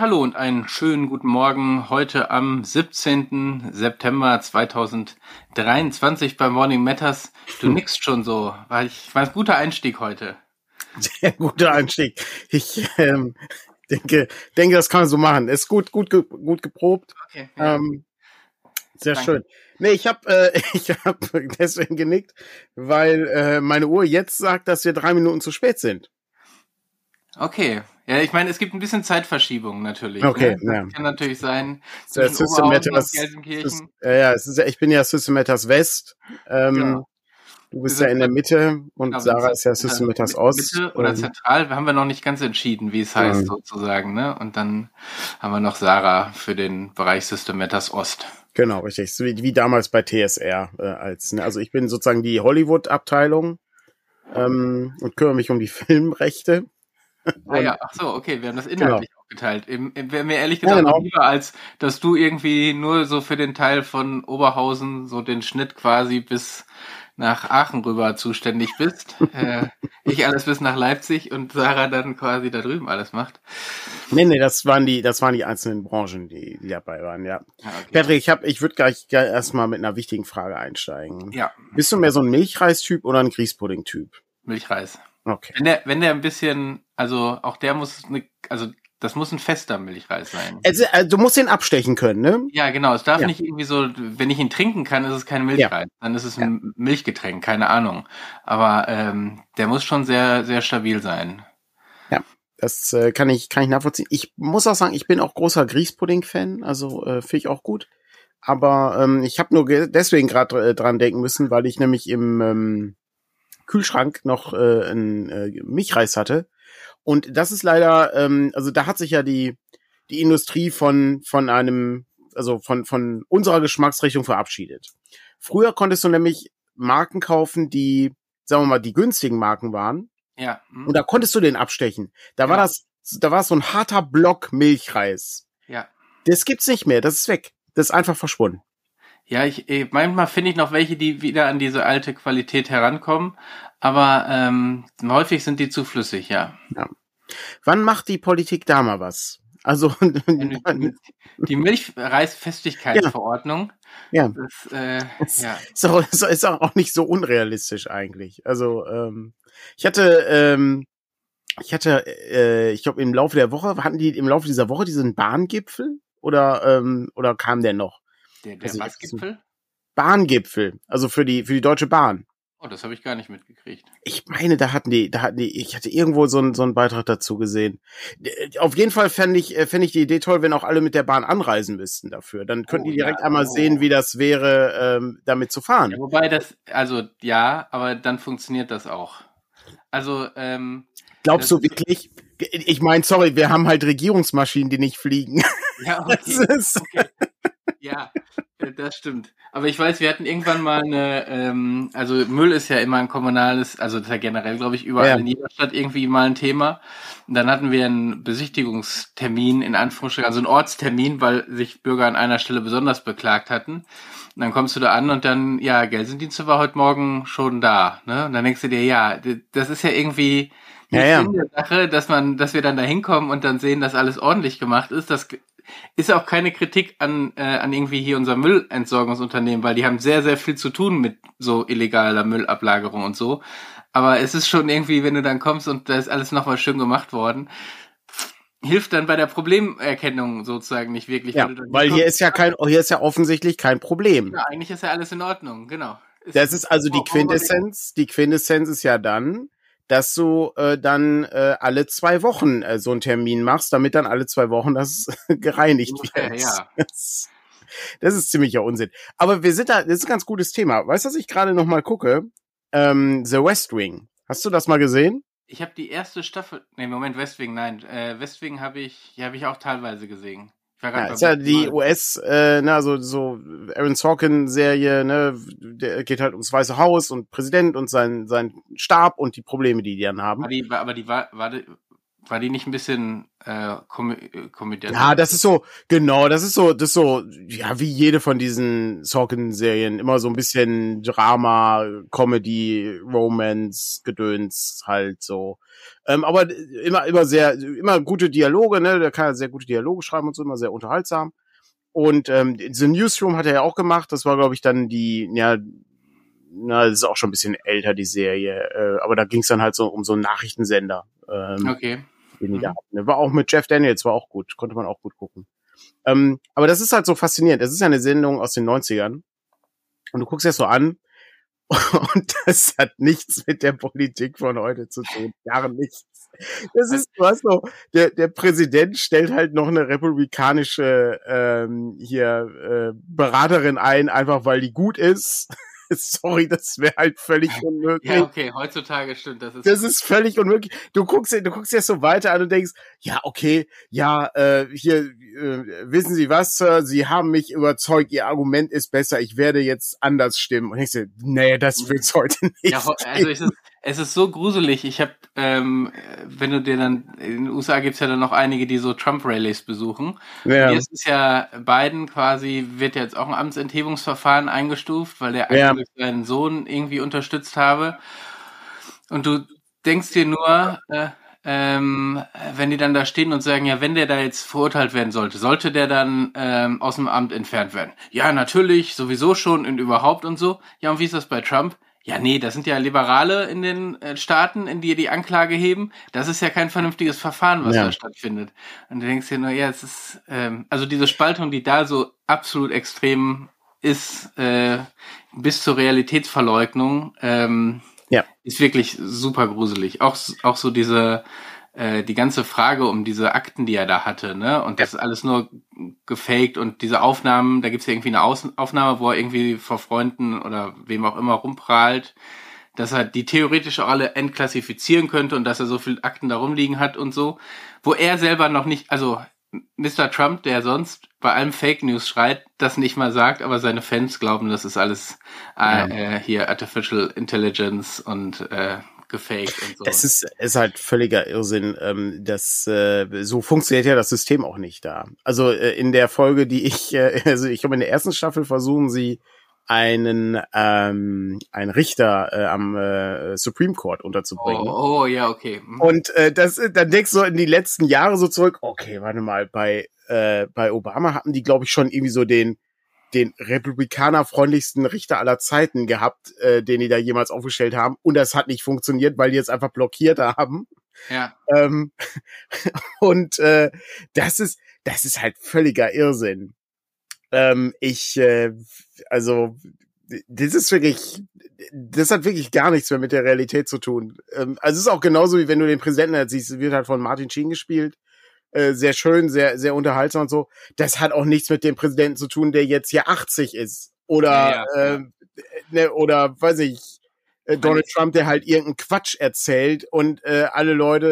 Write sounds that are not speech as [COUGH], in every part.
hallo und einen schönen guten Morgen heute am 17. September 2023 bei Morning Matters. Du [LAUGHS] nickst schon so, weil ich war ein guter Einstieg heute. Sehr guter Einstieg. Ich ähm, denke, denke, das kann man so machen. Ist gut, gut, gut geprobt. Okay, ja. ähm, sehr Danke. schön. Nee, ich habe äh, [LAUGHS] ich hab deswegen genickt, weil äh, meine Uhr jetzt sagt, dass wir drei Minuten zu spät sind. Okay. Ja, ich meine, es gibt ein bisschen Zeitverschiebung natürlich. Okay, ne? ja. Kann natürlich sein. Zwischen System Matters, ist, ja, ja, es ist, ich bin ja System Matters West. Ähm, ja. Du bist ja in der Mitte und genau, Sarah ist ja System Matters Ost. Mitte oder zentral haben wir noch nicht ganz entschieden, wie es heißt mhm. sozusagen. Ne? Und dann haben wir noch Sarah für den Bereich System Matters Ost. Genau, richtig. So wie, wie damals bei TSR. Äh, als, ne? Also ich bin sozusagen die Hollywood-Abteilung ähm, und kümmere mich um die [LAUGHS] Filmrechte. Ah ja, ach so, okay, wir haben das genau. inhaltlich genau. aufgeteilt. Wäre mir ehrlich gesagt ja, genau. lieber, als dass du irgendwie nur so für den Teil von Oberhausen so den Schnitt quasi bis nach Aachen rüber zuständig bist. [LAUGHS] äh, ich alles bis nach Leipzig und Sarah dann quasi da drüben alles macht. Nee, nee, das waren die, das waren die einzelnen Branchen, die, die dabei waren, ja. Ah, okay. Patrick, ich hab, ich würde gleich erstmal mit einer wichtigen Frage einsteigen. Ja. Bist du mehr so ein Milchreis-Typ oder ein Grießpudding-Typ? Milchreis. Okay. Wenn der, wenn der ein bisschen, also auch der muss, ne, also das muss ein fester Milchreis sein. Also, also, du musst ihn abstechen können, ne? Ja, genau. Es darf ja. nicht irgendwie so, wenn ich ihn trinken kann, ist es kein Milchreis. Ja. Dann ist es ein ja. Milchgetränk, keine Ahnung. Aber ähm, der muss schon sehr, sehr stabil sein. Ja, das äh, kann ich, kann ich nachvollziehen. Ich muss auch sagen, ich bin auch großer Grießpudding-Fan, also äh, finde ich auch gut. Aber ähm, ich habe nur deswegen gerade äh, dran denken müssen, weil ich nämlich im ähm, Kühlschrank noch äh, ein äh, Milchreis hatte. Und das ist leider, ähm, also da hat sich ja die, die Industrie von, von einem, also von, von unserer Geschmacksrichtung verabschiedet. Früher konntest du nämlich Marken kaufen, die, sagen wir mal, die günstigen Marken waren. Ja. Hm. Und da konntest du den abstechen. Da ja. war das, da war so ein harter Block Milchreis. Ja. Das gibt's nicht mehr. Das ist weg. Das ist einfach verschwunden. Ja, ich manchmal finde ich noch welche, die wieder an diese alte Qualität herankommen, aber ähm, häufig sind die zu flüssig, ja. ja. Wann macht die Politik da mal was? Also [LAUGHS] die Milchreisfestigkeitsverordnung. Ja. Das, äh, ja. Ist, auch, ist auch nicht so unrealistisch eigentlich. Also ähm, ich hatte ähm, ich hatte, äh, ich glaube, im Laufe der Woche, hatten die im Laufe dieser Woche diesen Bahngipfel oder, ähm, oder kam der noch? Der, der also, was Gipfel? Bahngipfel, also für die, für die Deutsche Bahn. Oh, das habe ich gar nicht mitgekriegt. Ich meine, da hatten die, da hatten die, ich hatte irgendwo so einen, so einen Beitrag dazu gesehen. Auf jeden Fall fände ich, äh, fände ich die Idee toll, wenn auch alle mit der Bahn anreisen müssten dafür. Dann könnten oh, die direkt ja, einmal oh. sehen, wie das wäre, ähm, damit zu fahren. Ja, wobei das, also ja, aber dann funktioniert das auch. Also, ähm, Glaubst du wirklich? Ich meine, sorry, wir haben halt Regierungsmaschinen, die nicht fliegen. Ja, [LAUGHS] okay. okay. Ja, äh, das stimmt. Aber ich weiß, wir hatten irgendwann mal eine, ähm, also Müll ist ja immer ein kommunales, also das ist ja generell, glaube ich, überall ja. in jeder Stadt irgendwie mal ein Thema. Und dann hatten wir einen Besichtigungstermin, in Anführungsstrichen, also einen Ortstermin, weil sich Bürger an einer Stelle besonders beklagt hatten. Und dann kommst du da an und dann, ja, Gelsendienste war heute Morgen schon da. Ne? Und dann denkst du dir, ja, das ist ja irgendwie ja, ja. der Sache, dass man, dass wir dann da hinkommen und dann sehen, dass alles ordentlich gemacht ist. Das ist auch keine Kritik an, äh, an irgendwie hier unser Müllentsorgungsunternehmen, weil die haben sehr, sehr viel zu tun mit so illegaler Müllablagerung und so. Aber es ist schon irgendwie, wenn du dann kommst und da ist alles nochmal schön gemacht worden, hilft dann bei der Problemerkennung sozusagen nicht wirklich. Ja, weil hier ist ja kein, hier ist ja offensichtlich kein Problem. Ja, eigentlich ist ja alles in Ordnung, genau. Ist das ist also die Quintessenz, die Quintessenz ist ja dann, dass du äh, dann äh, alle zwei Wochen äh, so einen Termin machst, damit dann alle zwei Wochen das [LAUGHS] gereinigt wird. Ja. Das, das ist ziemlicher Unsinn. Aber wir sind da, das ist ein ganz gutes Thema. Weißt du, was ich gerade noch mal gucke? Ähm, The West Wing. Hast du das mal gesehen? Ich habe die erste Staffel. Nee, Moment, West Wing, nein. Äh, West Wing habe ich, die habe ich auch teilweise gesehen. Ja, ist ja die US, äh, na, so, so Aaron Sorkin-Serie, ne, der geht halt ums Weiße Haus und Präsident und sein, sein Stab und die Probleme, die die dann haben. Aber die, aber die war, war, war die nicht ein bisschen äh, kom äh, komödiant? Ja, das ist so, genau, das ist so, das ist so, ja, wie jede von diesen Sorkin-Serien, immer so ein bisschen Drama, Comedy, Romance, Gedöns, halt so. Ähm, aber immer, immer sehr, immer gute Dialoge, ne, der kann sehr gute Dialoge schreiben und so, immer sehr unterhaltsam. Und ähm, The Newsroom hat er ja auch gemacht, das war, glaube ich, dann die, ja, na, das ist auch schon ein bisschen älter, die Serie, äh, aber da ging es dann halt so um so einen Nachrichtensender. Ähm, okay hatten. Ne? War auch mit Jeff Daniels, war auch gut, konnte man auch gut gucken. Ähm, aber das ist halt so faszinierend. Es ist ja eine Sendung aus den 90ern. Und du guckst es so an [LAUGHS] und das hat nichts mit der Politik von heute zu tun. Gar nichts. Das ist, du hast so, der, der Präsident stellt halt noch eine republikanische ähm, hier äh, Beraterin ein, einfach weil die gut ist. [LAUGHS] Sorry, das wäre halt völlig unmöglich. Ja, okay, heutzutage stimmt. Das ist, das ist völlig unmöglich. Du guckst, du guckst jetzt so weiter an und denkst, ja, okay, ja, äh, hier, äh, wissen Sie was, Sir, Sie haben mich überzeugt, Ihr Argument ist besser, ich werde jetzt anders stimmen. Und ich so, nee, das wird's heute [LAUGHS] nicht. Ja, also ist, es ist so gruselig. Ich habe, ähm, wenn du dir dann, in den USA gibt's ja dann noch einige, die so Trump-Rallies besuchen. Ja. Hier ist es ja Biden quasi, wird jetzt auch ein Amtsenthebungsverfahren eingestuft, weil der ja. seinen Sohn irgendwie unterstützt habe. Und du denkst dir nur, äh, ähm, wenn die dann da stehen und sagen, ja, wenn der da jetzt verurteilt werden sollte, sollte der dann ähm, aus dem Amt entfernt werden? Ja, natürlich, sowieso schon und überhaupt und so. Ja, und wie ist das bei Trump? Ja, nee, das sind ja Liberale in den äh, Staaten, in die die Anklage heben. Das ist ja kein vernünftiges Verfahren, was ja. da stattfindet. Und du denkst dir nur, ja, es ist, ähm, also diese Spaltung, die da so absolut extrem ist, äh, bis zur Realitätsverleugnung, ähm, ja. ist wirklich super gruselig. Auch, auch so diese, äh, die ganze Frage um diese Akten, die er da hatte, ne? Und das ist alles nur gefaked und diese Aufnahmen, da gibt's ja irgendwie eine Aus Aufnahme, wo er irgendwie vor Freunden oder wem auch immer rumprahlt, dass er die theoretisch alle entklassifizieren könnte und dass er so viele Akten da rumliegen hat und so, wo er selber noch nicht, also Mr. Trump, der sonst bei allem Fake News schreit, das nicht mal sagt, aber seine Fans glauben, das ist alles äh, ja. äh, hier Artificial Intelligence und äh, gefaked und so. Es ist, ist halt völliger Irrsinn. Ähm, das, äh, so funktioniert ja das System auch nicht da. Also äh, in der Folge, die ich, äh, [LAUGHS] also ich glaube in der ersten Staffel versuchen sie einen ähm, einen Richter äh, am äh, Supreme Court unterzubringen. Oh, oh ja, okay. Mhm. Und äh, das, dann denkst du in die letzten Jahre so zurück. Okay, warte mal, bei äh, bei Obama hatten die, glaube ich, schon irgendwie so den den republikanerfreundlichsten Richter aller Zeiten gehabt, äh, den die da jemals aufgestellt haben. Und das hat nicht funktioniert, weil die jetzt einfach blockiert haben. Ja. Ähm, [LAUGHS] und äh, das ist, das ist halt völliger Irrsinn. Ähm, ich, äh, also, das ist wirklich, das hat wirklich gar nichts mehr mit der Realität zu tun. Ähm, also es ist auch genauso wie wenn du den Präsidenten halt siehst, wird halt von Martin Sheen gespielt. Äh, sehr schön, sehr, sehr unterhaltsam und so. Das hat auch nichts mit dem Präsidenten zu tun, der jetzt hier 80 ist. Oder, ja, ja. Äh, ne, oder weiß ich, äh, Donald Trump, der halt irgendeinen Quatsch erzählt und äh, alle Leute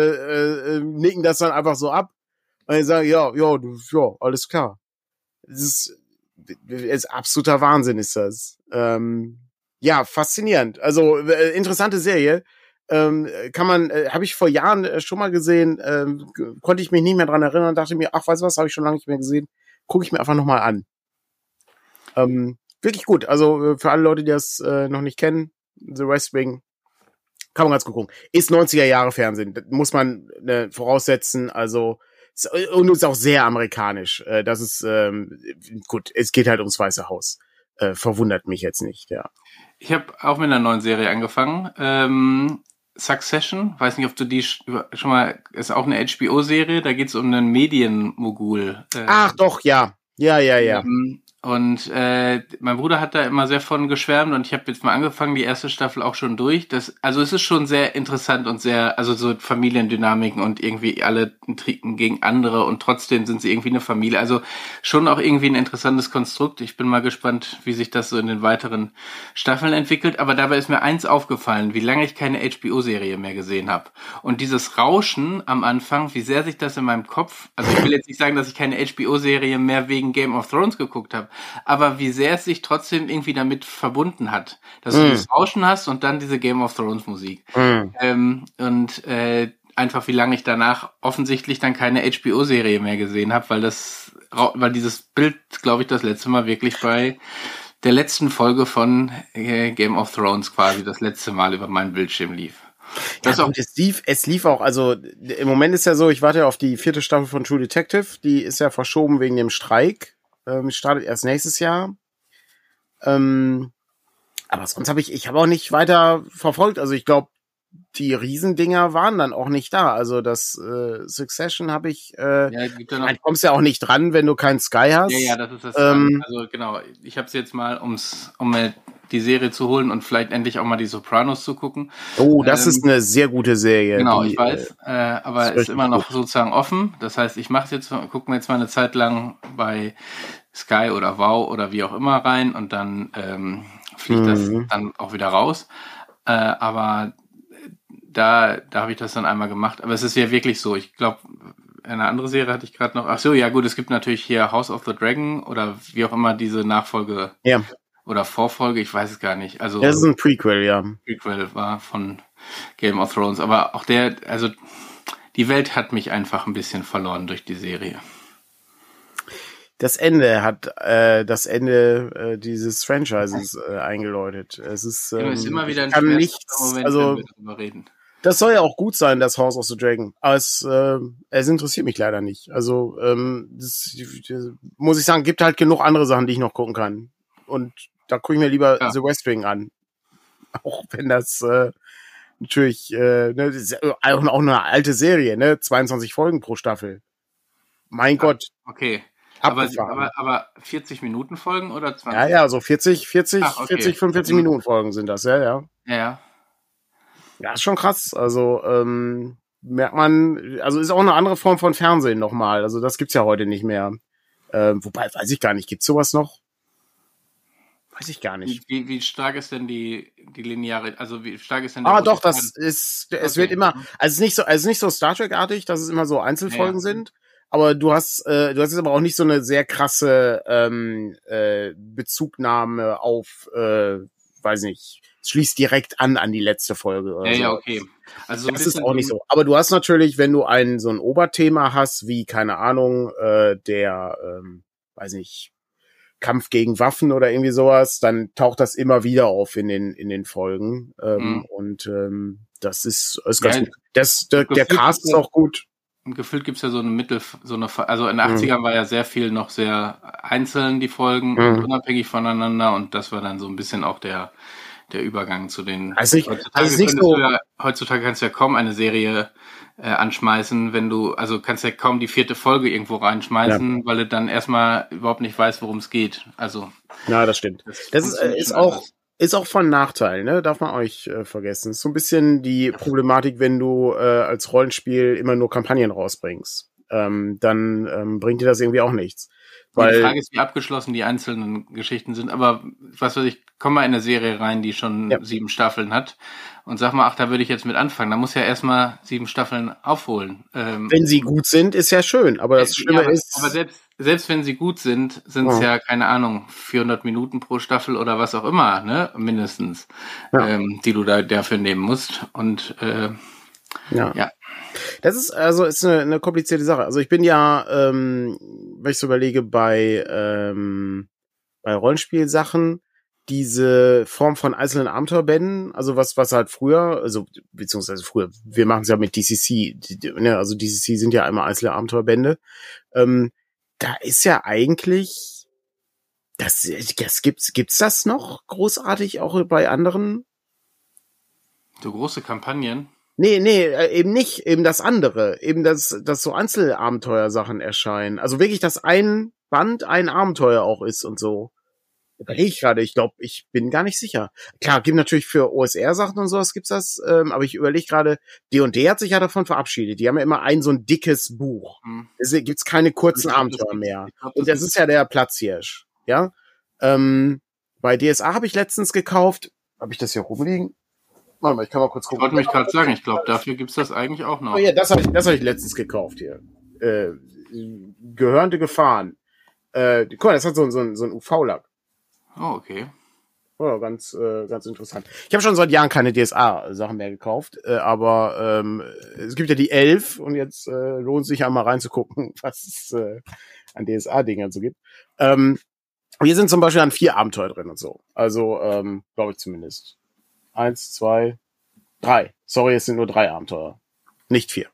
äh, äh nicken das dann einfach so ab. Und die sagen, ja, ja, du, ja, alles klar. Das ist, das ist absoluter Wahnsinn, ist das. Ähm, ja, faszinierend. Also äh, interessante Serie ähm, kann man, äh, habe ich vor Jahren äh, schon mal gesehen, ähm, konnte ich mich nicht mehr dran erinnern, dachte mir, ach, weißt du was, habe ich schon lange nicht mehr gesehen, gucke ich mir einfach nochmal an. Ähm, wirklich gut, also äh, für alle Leute, die das äh, noch nicht kennen, The West Wing, kann man ganz gut gucken. Ist 90er Jahre Fernsehen, muss man äh, voraussetzen, also und ist auch sehr amerikanisch. Äh, das ist ähm, gut, es geht halt ums Weiße Haus. Äh, verwundert mich jetzt nicht, ja. Ich habe auch mit einer neuen Serie angefangen. Ähm, Succession, weiß nicht, ob du die schon mal, ist auch eine HBO-Serie, da geht es um einen Medienmogul. Äh, Ach doch, ja. Ja, ja, ja. Ähm, und äh, mein Bruder hat da immer sehr von geschwärmt und ich habe jetzt mal angefangen, die erste Staffel auch schon durch. Das, also es ist schon sehr interessant und sehr, also so Familiendynamiken und irgendwie alle trinken gegen andere und trotzdem sind sie irgendwie eine Familie. Also schon auch irgendwie ein interessantes Konstrukt. Ich bin mal gespannt, wie sich das so in den weiteren Staffeln entwickelt. Aber dabei ist mir eins aufgefallen, wie lange ich keine HBO-Serie mehr gesehen habe. Und dieses Rauschen am Anfang, wie sehr sich das in meinem Kopf, also ich will jetzt nicht sagen, dass ich keine HBO-Serie mehr wegen Game of Thrones geguckt habe, aber wie sehr es sich trotzdem irgendwie damit verbunden hat. Dass mm. du das Rauschen hast und dann diese Game of Thrones Musik. Mm. Ähm, und äh, einfach, wie lange ich danach offensichtlich dann keine HBO-Serie mehr gesehen habe, weil das, weil dieses Bild, glaube ich, das letzte Mal wirklich bei der letzten Folge von äh, Game of Thrones quasi das letzte Mal über meinen Bildschirm lief. Das ja, auch, es lief, es lief auch, also im Moment ist ja so, ich warte ja auf die vierte Staffel von True Detective, die ist ja verschoben wegen dem Streik, ähm, startet erst nächstes Jahr. Ähm, aber sonst habe ich, ich habe auch nicht weiter verfolgt. Also ich glaube, die Riesendinger waren dann auch nicht da. Also das äh, Succession habe ich, äh, ja, gibt ja noch, du kommst ja auch nicht dran, wenn du kein Sky hast. Ja, ja, das ist das. Ähm, also genau, ich habe es jetzt mal, ums, um die Serie zu holen und vielleicht endlich auch mal die Sopranos zu gucken. Oh, das ähm, ist eine sehr gute Serie. Genau, die, ich weiß, äh, aber ist, ist immer noch gut. sozusagen offen. Das heißt, ich mache jetzt, gucken wir jetzt mal eine Zeit lang bei Sky oder Wow oder wie auch immer rein und dann ähm, fliegt mhm. das dann auch wieder raus. Äh, aber da, da habe ich das dann einmal gemacht. Aber es ist ja wirklich so. Ich glaube, eine andere Serie hatte ich gerade noch. Ach so, ja gut, es gibt natürlich hier House of the Dragon oder wie auch immer diese Nachfolge ja. oder Vorfolge, ich weiß es gar nicht. Also das ist ein Prequel, ja. Prequel war von Game of Thrones, aber auch der, also die Welt hat mich einfach ein bisschen verloren durch die Serie das Ende hat äh, das Ende äh, dieses Franchises äh, eingeläutet. Es ist, ähm, ja, ist immer wieder ein kann nichts, Moment, also das soll ja auch gut sein, das House of the Dragon. Aber es, äh, es interessiert mich leider nicht. Also ähm, das, das, muss ich sagen, gibt halt genug andere Sachen, die ich noch gucken kann. Und da gucke ich mir lieber ja. The West Wing an. [LAUGHS] Auch wenn das äh, natürlich äh, ne, auch eine alte Serie, ne? 22 Folgen pro Staffel. Mein ja, Gott. Okay. Aber, aber, aber 40 Minuten Folgen oder 20? Ja, ja, so 40, 40, Ach, okay. 40, 45 mhm. Minuten Folgen sind das, ja, ja. Ja. Ja, ist schon krass. Also, ähm, merkt man, also ist auch eine andere Form von Fernsehen nochmal. Also das gibt's ja heute nicht mehr. Ähm, wobei, weiß ich gar nicht, gibt's sowas noch? Weiß ich gar nicht. Wie, wie stark ist denn die, die lineare, also wie stark ist denn Ah, doch, das ist, es wird immer, also es ist nicht so, also es ist nicht so Star Trek-artig, dass es immer so Einzelfolgen ja, ja. sind, aber du hast, äh, du hast jetzt aber auch nicht so eine sehr krasse ähm, äh, Bezugnahme auf, äh, weiß nicht, schließt direkt an an die letzte Folge. Oder ja, so. ja, okay. Also so das ist auch nicht so. Aber du hast natürlich, wenn du ein so ein Oberthema hast, wie keine Ahnung, äh, der, ähm, weiß nicht, Kampf gegen Waffen oder irgendwie sowas, dann taucht das immer wieder auf in den in den Folgen ähm, mhm. und ähm, das ist, ist ganz ja, gut. Das, der, der Cast ist auch gut gefühlt gibt es ja so eine Mittel, so eine, also in den 80ern mhm. war ja sehr viel noch sehr einzeln, die Folgen, mhm. unabhängig voneinander und das war dann so ein bisschen auch der, der Übergang zu den. Also ich, heutzutage, also nicht so ja, heutzutage kannst du ja kaum eine Serie äh, anschmeißen, wenn du, also kannst ja kaum die vierte Folge irgendwo reinschmeißen, ja. weil du dann erstmal überhaupt nicht weißt, worum es geht. Also. Ja, das stimmt. Das, das ist, äh, ist auch, anders. Ist auch von Nachteil, ne? Darf man euch äh, vergessen. Ist so ein bisschen die Problematik, wenn du äh, als Rollenspiel immer nur Kampagnen rausbringst. Ähm, dann ähm, bringt dir das irgendwie auch nichts. Weil die Frage ist, wie abgeschlossen die einzelnen Geschichten sind. Aber was weiß ich, komm mal in eine Serie rein, die schon ja. sieben Staffeln hat und sag mal, ach, da würde ich jetzt mit anfangen. Da muss ja erstmal sieben Staffeln aufholen. Ähm, wenn sie gut sind, ist ja schön. Aber das Schlimme ja, ist. Aber selbst selbst wenn sie gut sind, sind es ja. ja, keine Ahnung, 400 Minuten pro Staffel oder was auch immer, ne, mindestens, ja. ähm, die du da dafür nehmen musst. Und äh, ja. ja. Das ist also ist eine, eine komplizierte Sache. Also ich bin ja, ähm, wenn ich so überlege, bei ähm, bei Rollenspielsachen diese Form von einzelnen Abenteuerbänden, also was was halt früher, also beziehungsweise früher, wir machen es ja mit DCC, die, ne, also DCC sind ja einmal einzelne Abenteuerbände. Ähm, da ist ja eigentlich, das, das gibt's, gibt's das noch großartig auch bei anderen? So große Kampagnen? Nee, nee, äh, eben nicht, eben das andere, eben das, dass so Einzelabenteuersachen erscheinen. Also wirklich, dass ein Band ein Abenteuer auch ist und so. Überlege ich gerade, ich glaube, ich bin gar nicht sicher. Klar, gibt natürlich für OSR-Sachen und sowas gibt's das, ähm, aber ich überlege gerade, D&D hat sich ja davon verabschiedet. Die haben ja immer ein so ein dickes Buch. Hm. Es gibt's keine kurzen Abenteuer mehr. Glaub, und das ist ja der Platzhirsch, ja. Ähm, bei DSA habe ich letztens gekauft, habe ich das hier rumliegen? Warte mal, ich kann mal kurz gucken. Ich wollte mich gerade sagen, ich glaube, dafür gibt's das eigentlich auch noch. Oh ja, das habe ich, das hab ich letztens gekauft hier. Äh, gehörnte Gefahren. Äh, guck mal, das hat so, so, so ein UV-Lack. Oh, okay. Ja, ganz, äh, ganz interessant. Ich habe schon seit Jahren keine DSA-Sachen mehr gekauft, äh, aber ähm, es gibt ja die 11 und jetzt äh, lohnt sich ja mal reinzugucken, [LAUGHS] was es äh, an DSA-Dingern so gibt. Ähm, hier sind zum Beispiel dann vier Abenteuer drin und so. Also, ähm, glaube ich zumindest. Eins, zwei, drei. Sorry, es sind nur drei Abenteuer. Nicht vier.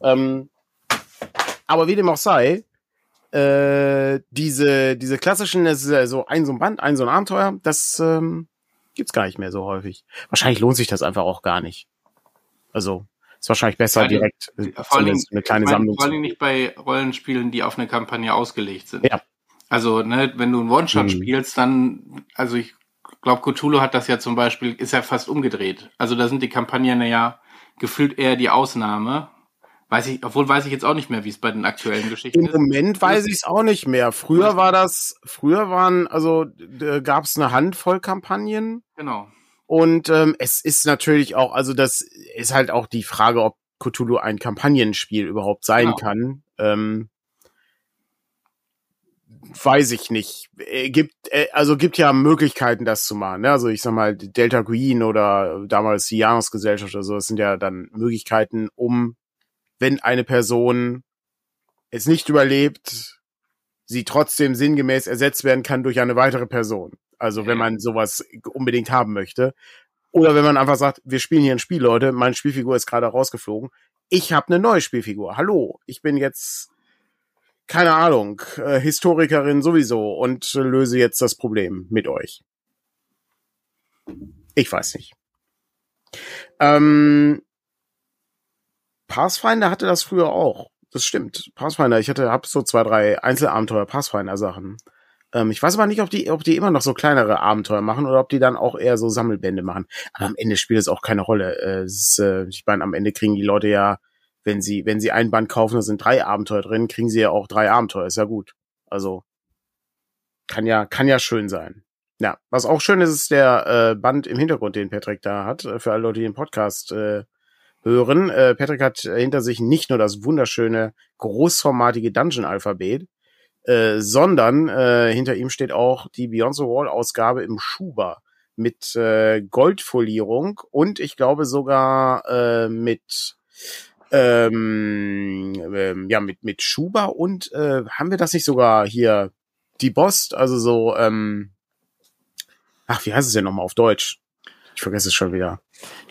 Ähm, aber wie dem auch sei, äh, diese, diese klassischen, das ist ja so ein so ein Band, ein so ein Abenteuer, das ähm, gibt's gar nicht mehr so häufig. Wahrscheinlich lohnt sich das einfach auch gar nicht. Also ist wahrscheinlich besser allem- direkt äh, Vor Dingen, eine kleine meine, Sammlung. vor Dingen nicht bei Rollenspielen, die auf eine Kampagne ausgelegt sind. Ja. Also, ne, wenn du einen One-Shot Mhm. spielst, dann, also ich glaube, Cthulhu hat das ja zum Beispiel, ist ja fast umgedreht. Also da sind die Kampagnen ja gefühlt eher die Ausnahme. Weiß ich, obwohl weiß ich jetzt auch nicht mehr, wie es bei den aktuellen Geschichten Im ist. Moment weiß ich es auch nicht mehr. Früher war das, früher waren, also äh, gab es eine Handvoll Kampagnen Genau. und ähm, es ist natürlich auch, also das ist halt auch die Frage, ob Cthulhu ein Kampagnenspiel überhaupt sein Genau. kann. Ähm, weiß ich nicht. Äh, gibt, äh, also gibt ja Möglichkeiten, das zu machen. Ne? Also ich sag mal, Delta Green oder damals die Jahresgesellschaft oder so, das sind ja dann Möglichkeiten, um, wenn eine Person es nicht überlebt, sie trotzdem sinngemäß ersetzt werden kann durch eine weitere Person. Also wenn man sowas unbedingt haben möchte. Oder wenn man einfach sagt, wir spielen hier ein Spiel, Leute, meine Spielfigur ist gerade rausgeflogen. Ich habe eine neue Spielfigur. Hallo, ich bin jetzt, keine Ahnung, äh, Historikerin sowieso und löse jetzt das Problem mit euch. Ich weiß nicht. Ähm, Pathfinder hatte das früher auch. Das stimmt. Pathfinder, ich hatte, hab so zwei, drei Einzelabenteuer Pathfinder-Sachen. Ähm, ich weiß aber nicht, ob die, ob die immer noch so kleinere Abenteuer machen oder ob die dann auch eher so Sammelbände machen. Aber am Ende spielt es auch keine Rolle. Äh, ist, äh, ich meine, am Ende kriegen die Leute ja, wenn sie, wenn sie ein Band kaufen, da sind drei Abenteuer drin, kriegen sie ja auch drei Abenteuer. Ist ja gut. Also kann ja, kann ja schön sein. Ja, was auch schön ist, ist der äh, Band im Hintergrund, den Patrick da hat, äh, für alle Leute, die den Podcast äh, hören. Äh, Patrick hat hinter sich nicht nur das wunderschöne, großformatige Dungeon-Alphabet, äh, sondern äh, hinter ihm steht auch die Beyond Wall-Ausgabe im Schuber mit äh, Goldfolierung und ich glaube sogar äh, mit ähm, ähm, ja mit mit Schuber und äh, haben wir das nicht sogar hier die Bost, also so ähm, ach wie heißt es denn nochmal auf Deutsch? Ich vergesse es schon wieder.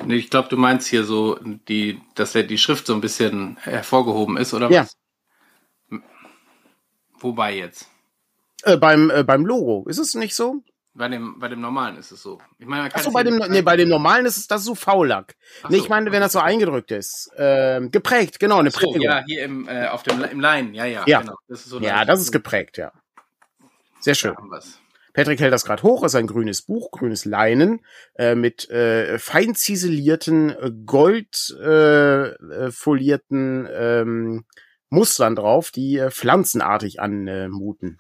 Ich glaube, du meinst hier so, die, dass ja die Schrift so ein bisschen hervorgehoben ist, oder Ja. was? Wobei jetzt? Äh, beim äh, beim Logo ist es nicht so? Bei dem, bei dem normalen ist es so. Ich meine, Achso, bei dem, nee, bei dem normalen ist es das ist so Faulack. Ach Nee, so. ich meine, wenn das so eingedrückt ist. Ähm, geprägt, genau, eine so, Prägung. ja, hier im, äh, auf dem, im Line, ja, ja, Ja. genau. Das ist so ja, das ist geprägt, ja. Sehr schön. Da. Patrick hält das gerade hoch, ist ein grünes Buch, grünes Leinen, äh, mit äh, fein ziselierten, äh, gold äh, äh, folierten ähm, Mustern drauf, die äh, pflanzenartig anmuten.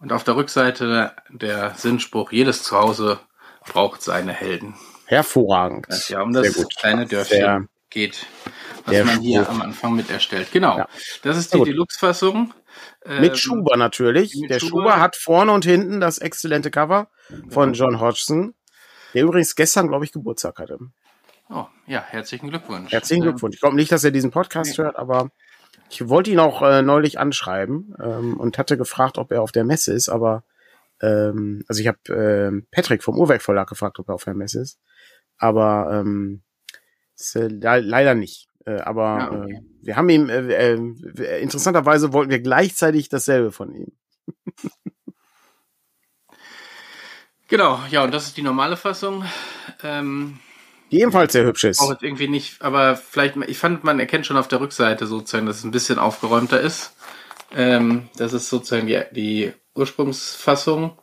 Und auf der Rückseite der Sinnspruch, jedes Zuhause braucht seine Helden. Hervorragend. Das ja um das kleine Dörfchen Sehr- geht, was der man hier Spruch. am Anfang mit erstellt. Genau. Ja. Das ist die. Deluxe-Fassung. Ähm, Mit Schuber natürlich. mit der Schuber. Schuber hat vorne und hinten das exzellente Cover von John Hodgson, der übrigens gestern, glaube ich, Geburtstag hatte. Oh, ja, herzlichen Glückwunsch. Herzlichen Ähm, Glückwunsch. Ich glaube nicht, dass er diesen Podcast Nee. hört, aber ich wollte ihn auch äh, neulich anschreiben ähm, und hatte gefragt, ob er auf der Messe ist, aber ähm, also ich habe ähm, Patrick vom Uhrwerk Verlag gefragt, ob er auf der Messe ist, aber ähm, ist, äh, le leider nicht. Äh, aber Ja, okay. äh, wir haben ihm äh, äh, interessanterweise wollten wir gleichzeitig dasselbe von ihm. [LAUGHS] Genau, ja, und das ist die normale Fassung. Ähm, Die ebenfalls sehr hübsch ist. auch jetzt irgendwie nicht, aber vielleicht, ich fand, man erkennt schon auf der Rückseite sozusagen, dass es ein bisschen aufgeräumter ist. Ähm, das ist sozusagen die, die Ursprungsfassung.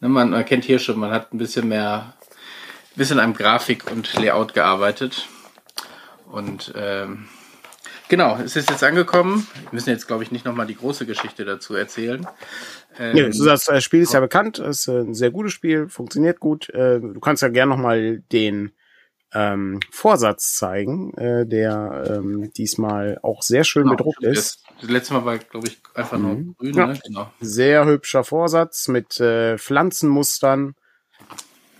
Ne, man erkennt hier schon, man hat ein bisschen mehr, ein bisschen an Grafik und Layout gearbeitet. Und ähm, genau, es ist jetzt angekommen. Wir müssen jetzt, glaube ich, nicht nochmal die große Geschichte dazu erzählen. Ähm, Nee, das, äh, Spiel ist ja bekannt, es ist ein sehr gutes Spiel, funktioniert gut. Äh, Du kannst ja gerne nochmal den ähm, Vorsatz zeigen, äh, der ähm, diesmal auch sehr schön genau, bedruckt ist. Das, letzte Mal war, glaube ich, einfach nur Mhm. grün. Ja. Ne? Genau. Sehr hübscher Vorsatz mit äh, Pflanzenmustern.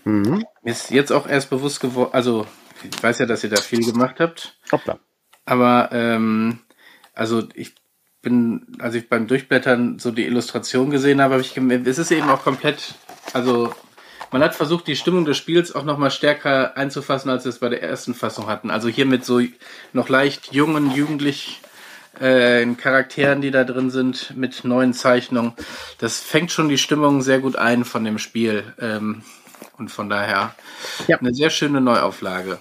Mhm. Ist jetzt auch erst bewusst geworden, also ich weiß ja, dass ihr da viel gemacht habt. Hoppla. Aber ähm, also ich bin, als ich beim Durchblättern so die Illustration gesehen habe, habe ich gemerkt, es ist eben auch komplett, also man hat versucht, die Stimmung des Spiels auch nochmal stärker einzufassen, als wir es bei der ersten Fassung hatten. Also hier mit so noch leicht jungen, jugendlich äh, Charakteren, die da drin sind, mit neuen Zeichnungen. Das fängt schon die Stimmung sehr gut ein von dem Spiel. Ähm, und von daher ja. eine sehr schöne Neuauflage.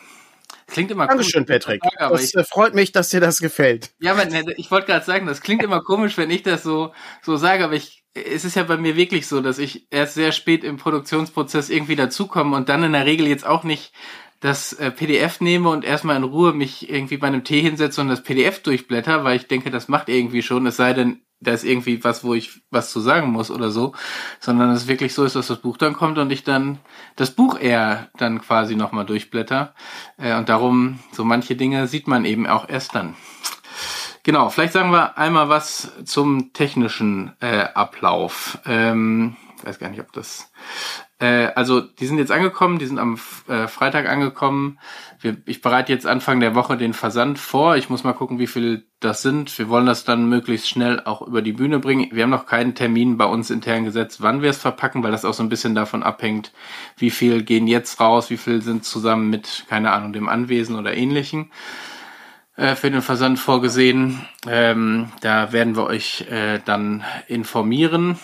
Klingt immer Dankeschön, komisch, Patrick. Sage, das ich, äh, freut mich, dass dir das gefällt. Ja, aber ne, ich wollte gerade sagen, das klingt immer komisch, wenn ich das so, so sage, aber ich, es ist ja bei mir wirklich so, dass ich erst sehr spät im Produktionsprozess irgendwie dazukomme und dann in der Regel jetzt auch nicht das äh, PDF nehme und erstmal in Ruhe mich irgendwie bei einem Tee hinsetze und das PDF durchblätter, weil ich denke, das macht irgendwie schon, es sei denn, da ist irgendwie was, wo ich was zu sagen muss oder so, sondern es wirklich so ist, dass das Buch dann kommt und ich dann das Buch eher dann quasi nochmal durchblätter. Äh, und darum, so manche Dinge sieht man eben auch erst dann. Genau, vielleicht sagen wir einmal was zum technischen äh, Ablauf. Ähm, weiß gar nicht, ob das äh, also die sind jetzt angekommen, die sind am äh, Freitag angekommen. Wir, ich bereite jetzt Anfang der Woche den Versand vor. Ich muss mal gucken, wie viel das sind. Wir wollen das dann möglichst schnell auch über die Bühne bringen. Wir haben noch keinen Termin bei uns intern gesetzt, wann wir es verpacken, weil das auch so ein bisschen davon abhängt, wie viel gehen jetzt raus, wie viel sind zusammen mit, keine Ahnung, dem Anwesen oder ähnlichen äh, für den Versand vorgesehen. Ähm, da werden wir euch äh, dann informieren.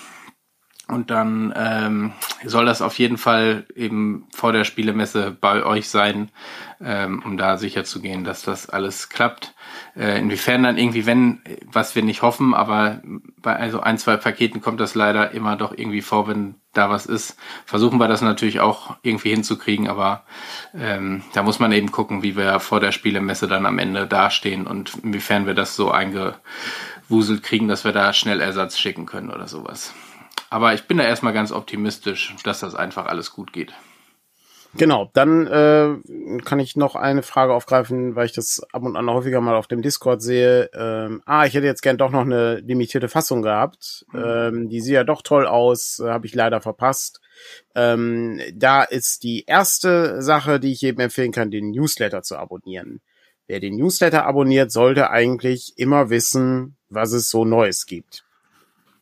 Und dann ähm, soll das auf jeden Fall eben vor der Spielemesse bei euch sein, ähm, um da sicher zu gehen, dass das alles klappt. Äh, inwiefern dann irgendwie, wenn, was wir nicht hoffen, aber bei also ein, zwei Paketen kommt das leider immer doch irgendwie vor, wenn da was ist. Versuchen wir das natürlich auch irgendwie hinzukriegen, aber ähm, da muss man eben gucken, wie wir vor der Spielemesse dann am Ende dastehen und inwiefern wir das so eingewuselt kriegen, dass wir da schnell Ersatz schicken können oder sowas. Aber ich bin da erstmal ganz optimistisch, dass das einfach alles gut geht. Genau, dann äh, kann ich noch eine Frage aufgreifen, weil ich das ab und an häufiger mal auf dem Discord sehe. Ähm, ah, ich hätte jetzt gern doch noch eine limitierte Fassung gehabt. Mhm. Ähm, die sieht ja doch toll aus, äh, habe ich leider verpasst. Ähm, da ist die erste Sache, die ich jedem empfehlen kann, den Newsletter zu abonnieren. Wer den Newsletter abonniert, sollte eigentlich immer wissen, was es so Neues gibt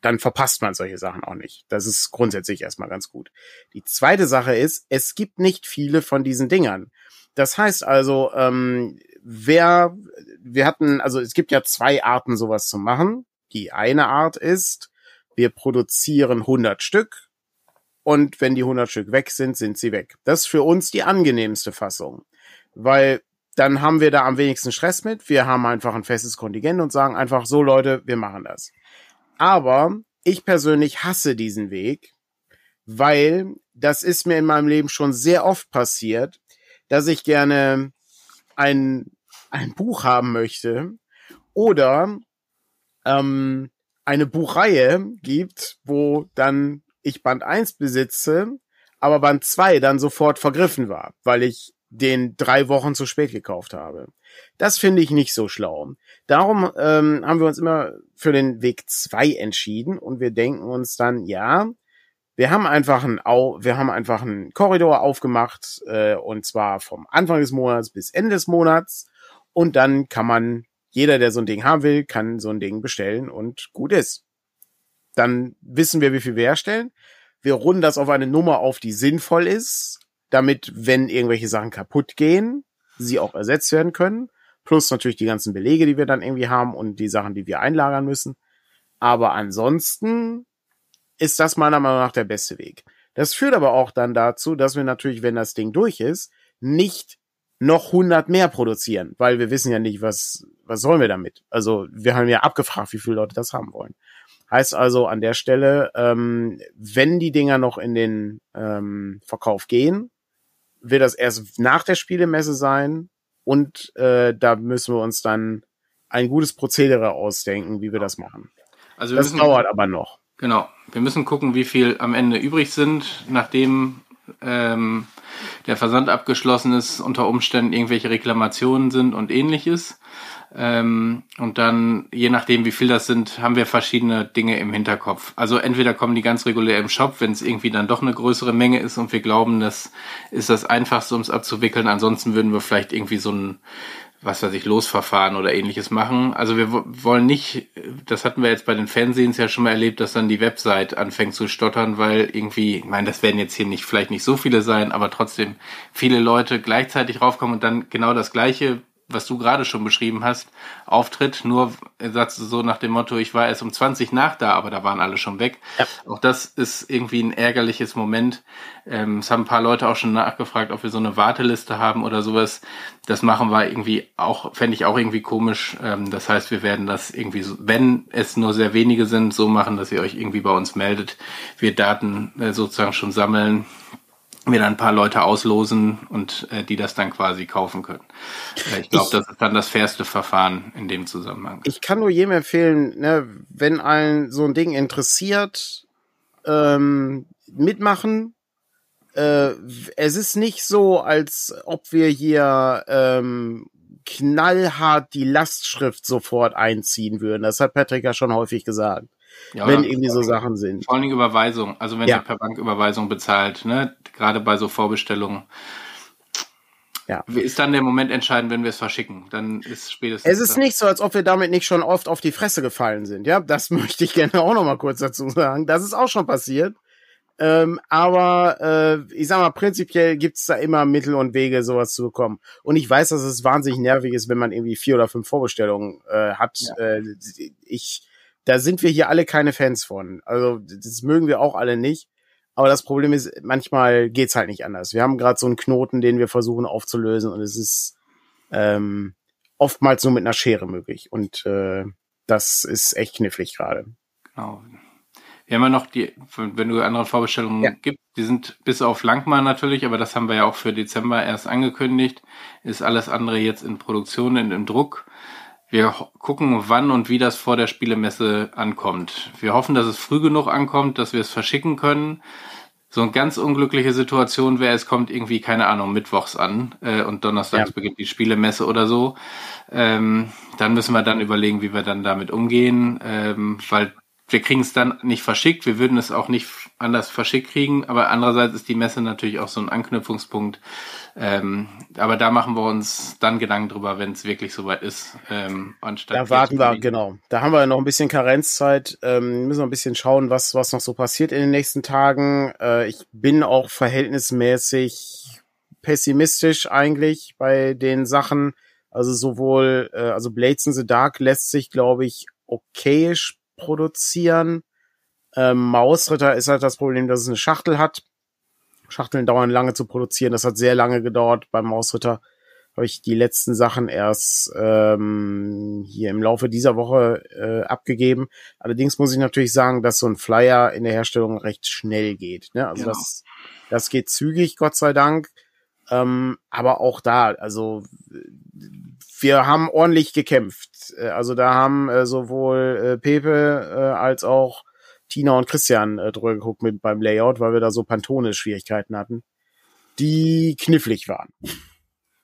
dann verpasst man solche Sachen auch nicht. Das ist grundsätzlich erstmal ganz gut. Die zweite Sache ist, es gibt nicht viele von diesen Dingern. Das heißt also, ähm, wer, wir hatten, also es gibt ja zwei Arten, sowas zu machen. Die eine Art ist, wir produzieren 100 Stück und wenn die 100 Stück weg sind, sind sie weg. Das ist für uns die angenehmste Fassung, weil dann haben wir da am wenigsten Stress mit. Wir haben einfach ein festes Kontingent und sagen einfach so, Leute, wir machen das. Aber ich persönlich hasse diesen Weg, weil das ist mir in meinem Leben schon sehr oft passiert, dass ich gerne ein, ein Buch haben möchte oder ähm, eine Buchreihe gibt, wo dann ich Band 1 besitze, aber Band 2 dann sofort vergriffen war, weil ich den drei Wochen zu spät gekauft habe. Das finde ich nicht so schlau. Darum ähm, haben wir uns immer für den Weg zwei entschieden und wir denken uns dann, ja, wir haben einfach einen, Au wir haben einfach einen Korridor aufgemacht äh, und zwar vom Anfang des Monats bis Ende des Monats und dann kann man jeder, der so ein Ding haben will, kann so ein Ding bestellen und gut ist. Dann wissen wir, wie viel wir herstellen. Wir runden das auf eine Nummer auf, die sinnvoll ist, damit, wenn irgendwelche Sachen kaputt gehen, sie auch ersetzt werden können. Plus natürlich die ganzen Belege, die wir dann irgendwie haben und die Sachen, die wir einlagern müssen. Aber ansonsten ist das meiner Meinung nach der beste Weg. Das führt aber auch dann dazu, dass wir natürlich, wenn das Ding durch ist, nicht noch 100 mehr produzieren, weil wir wissen ja nicht, was, was sollen wir damit. Also wir haben ja abgefragt, wie viele Leute das haben wollen. Heißt also an der Stelle, ähm, wenn die Dinger noch in den ähm, Verkauf gehen, wird das erst nach der Spielemesse sein und äh, da müssen wir uns dann ein gutes Prozedere ausdenken, wie wir das machen. Also das müssen, dauert aber noch. Genau. Wir müssen gucken, wie viel am Ende übrig sind, nachdem ähm, der Versand abgeschlossen ist, unter Umständen irgendwelche Reklamationen sind und ähnliches. Ähm, und dann, je nachdem, wie viel das sind, haben wir verschiedene Dinge im Hinterkopf. Also entweder kommen die ganz regulär im Shop, wenn es irgendwie dann doch eine größere Menge ist und wir glauben, das ist das einfachste, um es abzuwickeln. Ansonsten würden wir vielleicht irgendwie so ein was weiß ich, Losverfahren oder ähnliches machen. Also wir wollen nicht, das hatten wir jetzt bei den Fernsehens ja schon mal erlebt, dass dann die Website anfängt zu stottern, weil irgendwie, ich meine, das werden jetzt hier nicht, vielleicht nicht so viele sein, aber trotzdem viele Leute gleichzeitig raufkommen und dann genau das gleiche was du gerade schon beschrieben hast, auftritt, nur sagst so nach dem Motto, ich war erst um 20 nach da, aber da waren alle schon weg. Ja. Auch das ist irgendwie ein ärgerliches Moment. Ähm, es haben ein paar Leute auch schon nachgefragt, ob wir so eine Warteliste haben oder sowas. Das machen wir irgendwie auch, fände ich auch irgendwie komisch. Ähm, das heißt, wir werden das irgendwie, so, wenn es nur sehr wenige sind, so machen, dass ihr euch irgendwie bei uns meldet. Wir Daten äh, sozusagen schon sammeln wir dann ein paar Leute auslosen und äh, die das dann quasi kaufen können. Äh, ich glaube, das ist dann das fairste Verfahren in dem Zusammenhang. Ich kann nur jedem empfehlen, ne, wenn einen so ein Ding interessiert, ähm, mitmachen. Äh, es ist nicht so, als ob wir hier ähm, knallhart die Lastschrift sofort einziehen würden. Das hat Patrick ja schon häufig gesagt. Ja, wenn irgendwie so Sachen sind. Vor allem Überweisung, also wenn ja. ihr per Banküberweisung bezahlt, ne, gerade bei so Vorbestellungen. Ja. Ist dann der Moment entscheidend, wenn wir es verschicken? Dann ist spätestens. Es ist nicht so, als ob wir damit nicht schon oft auf die Fresse gefallen sind. Ja, das [LAUGHS] möchte ich gerne auch noch mal kurz dazu sagen. Das ist auch schon passiert. Ähm, aber äh, ich sag mal, prinzipiell gibt's da immer Mittel und Wege, sowas zu bekommen. Und ich weiß, dass es wahnsinnig nervig ist, wenn man irgendwie vier oder fünf Vorbestellungen äh, hat. Ja. Äh, ich da sind wir hier alle keine Fans von. Also das mögen wir auch alle nicht. Aber das Problem ist, manchmal geht's halt nicht anders. Wir haben gerade so einen Knoten, den wir versuchen aufzulösen und es ist ähm, oftmals nur mit einer Schere möglich. Und äh, das ist echt knifflig gerade. Genau. Wir haben ja noch die, wenn du andere Vorbestellungen ja. gibst, die sind bis auf Langmann natürlich, aber das haben wir ja auch für Dezember erst angekündigt. Ist alles andere jetzt in Produktion, in, im Druck. Wir gucken, wann und wie das vor der Spielemesse ankommt. Wir hoffen, dass es früh genug ankommt, dass wir es verschicken können. So eine ganz unglückliche Situation wäre, es kommt irgendwie, keine Ahnung, mittwochs an äh, und donnerstags ja. beginnt die Spielemesse oder so. Ähm, dann müssen wir dann überlegen, wie wir dann damit umgehen, ähm, weil wir kriegen es dann nicht verschickt, wir würden es auch nicht anders verschickt kriegen, aber andererseits ist die Messe natürlich auch so ein Anknüpfungspunkt. Ähm, aber da machen wir uns dann Gedanken drüber, wenn es wirklich soweit ist. Ähm, anstatt da warten wir, genau. Da haben wir noch ein bisschen Karenzzeit, ähm, müssen wir ein bisschen schauen, was, was noch so passiert in den nächsten Tagen. Äh, ich bin auch verhältnismäßig pessimistisch eigentlich bei den Sachen. Also sowohl, äh, also Blades in the Dark lässt sich, glaube ich, okayisch produzieren. Ähm, Mausritter ist halt das Problem, dass es eine Schachtel hat. Schachteln dauern lange zu produzieren. Das hat sehr lange gedauert. Beim Mausritter habe ich die letzten Sachen erst ähm, hier im Laufe dieser Woche äh, abgegeben. Allerdings muss ich natürlich sagen, dass so ein Flyer in der Herstellung recht schnell geht. Ne? Also genau. das, das geht zügig, Gott sei Dank. Ähm, aber auch da, also wir haben ordentlich gekämpft. Äh, also da haben äh, sowohl äh, Pepe äh, als auch Tina und Christian äh, drüber geguckt mit beim Layout, weil wir da so Pantone-Schwierigkeiten hatten, die knifflig waren. [LAUGHS]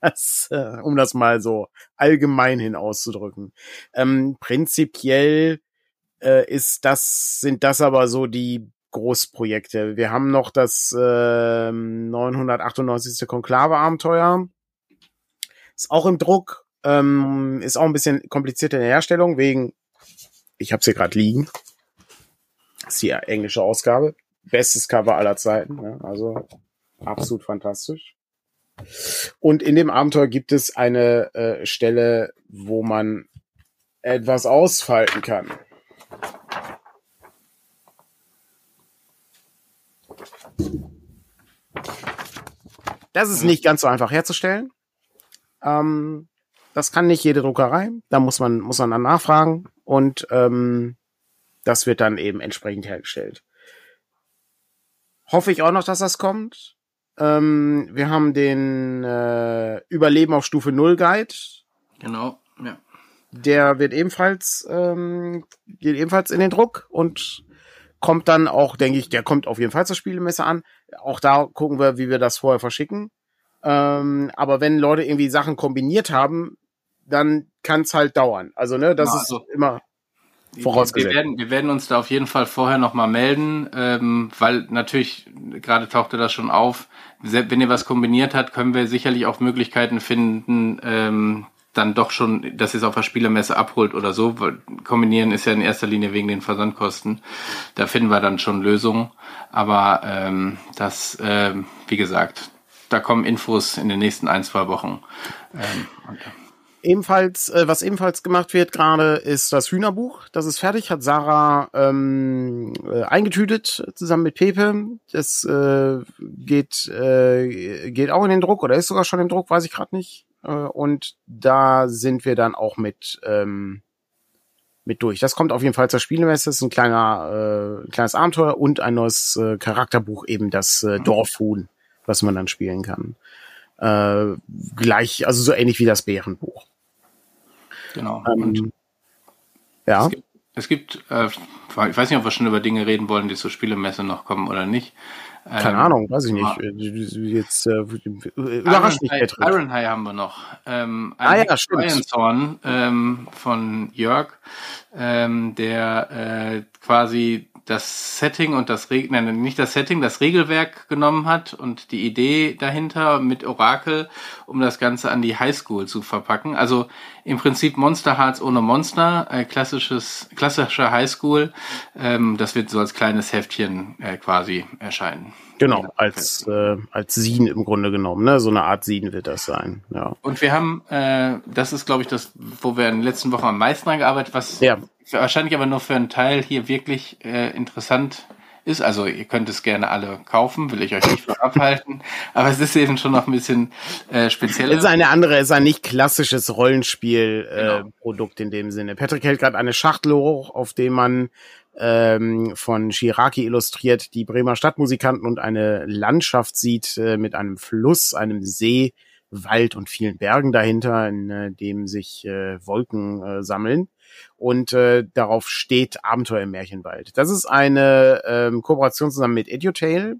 Das, äh, um das mal so allgemein hin auszudrücken. Ähm, prinzipiell äh, ist das, sind das aber so die Großprojekte. Wir haben noch das äh, 998. Konklave-Abenteuer. Ist auch im Druck, ähm, ist auch ein bisschen kompliziert in der Herstellung, wegen, ich habe es hier gerade liegen. Ist die englische Ausgabe. Bestes Cover aller Zeiten. Ja, also absolut fantastisch. Und in dem Abenteuer gibt es eine äh, Stelle, wo man etwas ausfalten kann. Das ist nicht ganz so einfach herzustellen. Ähm, das kann nicht jede Druckerei. Da muss man, muss man dann nachfragen und ähm, das wird dann eben entsprechend hergestellt. Hoffe ich auch noch, dass das kommt. Ähm, wir haben den äh, Überleben auf Stufe 0 Guide. Genau, ja. Der wird ebenfalls, ähm, geht ebenfalls in den Druck und kommt dann auch, denke ich, der kommt auf jeden Fall zur Spielemesse an. Auch da gucken wir, wie wir das vorher verschicken. Ähm, aber wenn Leute irgendwie Sachen kombiniert haben, dann kann es halt dauern. Also, ne, das ja, also, ist immer vorausgesetzt. Wir werden, wir werden uns da auf jeden Fall vorher nochmal melden, ähm, weil natürlich, gerade tauchte das schon auf, wenn ihr was kombiniert habt, können wir sicherlich auch Möglichkeiten finden, ähm, dann doch schon, dass ihr es auf der Spielermesse abholt oder so. Weil kombinieren ist ja in erster Linie wegen den Versandkosten. Da finden wir dann schon Lösungen. Aber ähm, das, äh, wie gesagt, da kommen Infos in den nächsten ein, zwei Wochen. Ähm, und, Ebenfalls, äh, was ebenfalls gemacht wird gerade, ist das Hühnerbuch. Das ist fertig, hat Sarah ähm, äh, eingetütet zusammen mit Pepe. Das äh, geht, äh, geht auch in den Druck oder ist sogar schon im Druck, weiß ich gerade nicht. Äh, und da sind wir dann auch mit ähm, mit durch. Das kommt auf jeden Fall zur Spielemesse. Das ist ein kleiner, äh, kleines Abenteuer und ein neues äh, Charakterbuch, eben das äh, Dorfhuhn, was man dann spielen kann. Äh, gleich, also so ähnlich wie das Bärenbuch. Genau. Ähm, ja. Es gibt, es gibt äh, ich weiß nicht, ob wir schon über Dinge reden wollen, die zur Spielemesse noch kommen oder nicht. Keine ähm, Ahnung, weiß ich nicht. Jetzt äh, überrascht mich Iron, Iron High haben wir noch. Ähm, ah ja, stimmt. Zorn, ähm, von Jörg, ähm, der äh, quasi das Setting und das Reg nein, nicht das Setting, das Regelwerk genommen hat und die Idee dahinter mit Orakel, um das Ganze an die Highschool zu verpacken. Also im Prinzip Monster Hearts ohne Monster, äh, klassisches, klassischer Highschool. Ähm, das wird so als kleines Heftchen äh, quasi erscheinen. Genau, als, äh, als Sin im Grunde genommen, ne? So eine Art Sin wird das sein, ja. Und wir haben, äh, das ist, glaube ich, das, wo wir in den letzten Wochen am meisten dran gearbeitet, was ja. Wahrscheinlich aber nur für einen Teil hier wirklich äh, interessant ist. Also ihr könnt es gerne alle kaufen, will ich euch nicht von abhalten. [LAUGHS] Aber es ist eben schon noch ein bisschen äh, speziell. Es ist eine andere, es ist ein nicht klassisches Rollenspiel-Produkt äh, genau. in dem Sinne. Patrick hält gerade eine Schachtel hoch, auf dem man ähm, von Shiraki illustriert die Bremer Stadtmusikanten und eine Landschaft sieht äh, mit einem Fluss, einem See, Wald und vielen Bergen dahinter, in äh, dem sich äh, Wolken äh, sammeln. Und äh, darauf steht Abenteuer im Märchenwald. Das ist eine ähm, Kooperation zusammen mit Edutail.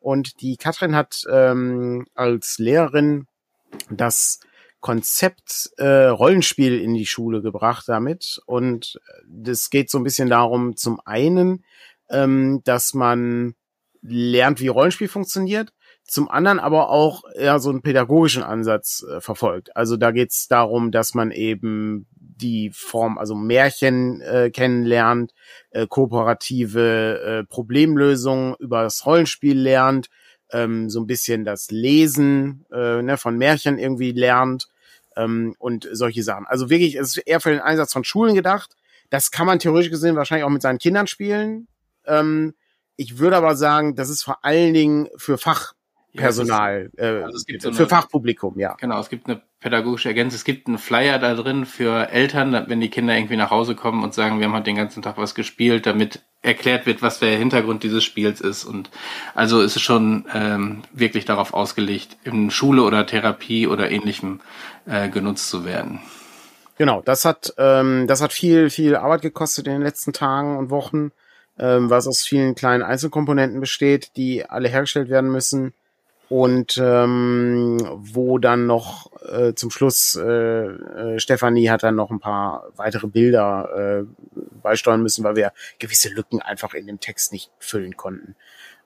Und die Katrin hat ähm, als Lehrerin das Konzept äh, Rollenspiel in die Schule gebracht damit. Und das geht so ein bisschen darum, zum einen, ähm, dass man lernt, wie Rollenspiel funktioniert, zum anderen aber auch ja, so einen pädagogischen Ansatz äh, verfolgt. Also da geht es darum, dass man eben die Form, also Märchen äh, kennenlernt, äh, kooperative äh, Problemlösungen über das Rollenspiel lernt, ähm, so ein bisschen das Lesen äh, ne, von Märchen irgendwie lernt ähm, und solche Sachen. Also wirklich, es ist eher für den Einsatz von Schulen gedacht. Das kann man theoretisch gesehen wahrscheinlich auch mit seinen Kindern spielen. Ähm, ich würde aber sagen, das ist vor allen Dingen für Fachpersonal, ja, ist, äh, also so für eine, Fachpublikum, ja. Genau, es gibt eine pädagogische Ergänzung. Es gibt einen Flyer da drin für Eltern, wenn die Kinder irgendwie nach Hause kommen und sagen, wir haben halt den ganzen Tag was gespielt, damit erklärt wird, was der Hintergrund dieses Spiels ist. Und also ist es schon ähm, wirklich darauf ausgelegt, in Schule oder Therapie oder ähnlichem äh, genutzt zu werden. Genau, das hat ähm, das hat viel viel Arbeit gekostet in den letzten Tagen und Wochen, ähm, was aus vielen kleinen Einzelkomponenten besteht, die alle hergestellt werden müssen und ähm, wo dann noch äh, zum Schluss äh, äh, Stefanie hat dann noch ein paar weitere Bilder äh, beisteuern müssen, weil wir gewisse Lücken einfach in dem Text nicht füllen konnten.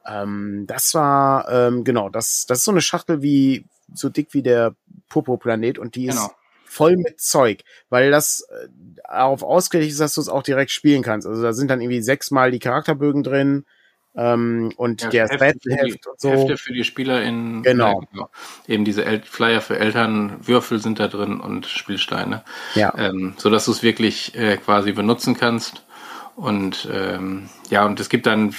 Ähm, das war ähm, genau, das das ist so eine Schachtel wie so dick wie der Popo Planet und die genau. ist voll mit Zeug, weil das äh, darauf ausgelegt ist, dass du es auch direkt spielen kannst. Also da sind dann irgendwie sechsmal die Charakterbögen drin ähm, und ja, der Hefte, Heft und so. Hefte für die Spieler in genau. genau. Eben diese El Flyer für Eltern, Würfel sind da drin und Spielsteine. Ja. Ähm, so dass du es wirklich äh, quasi benutzen kannst. Und ähm, ja, und es gibt dann,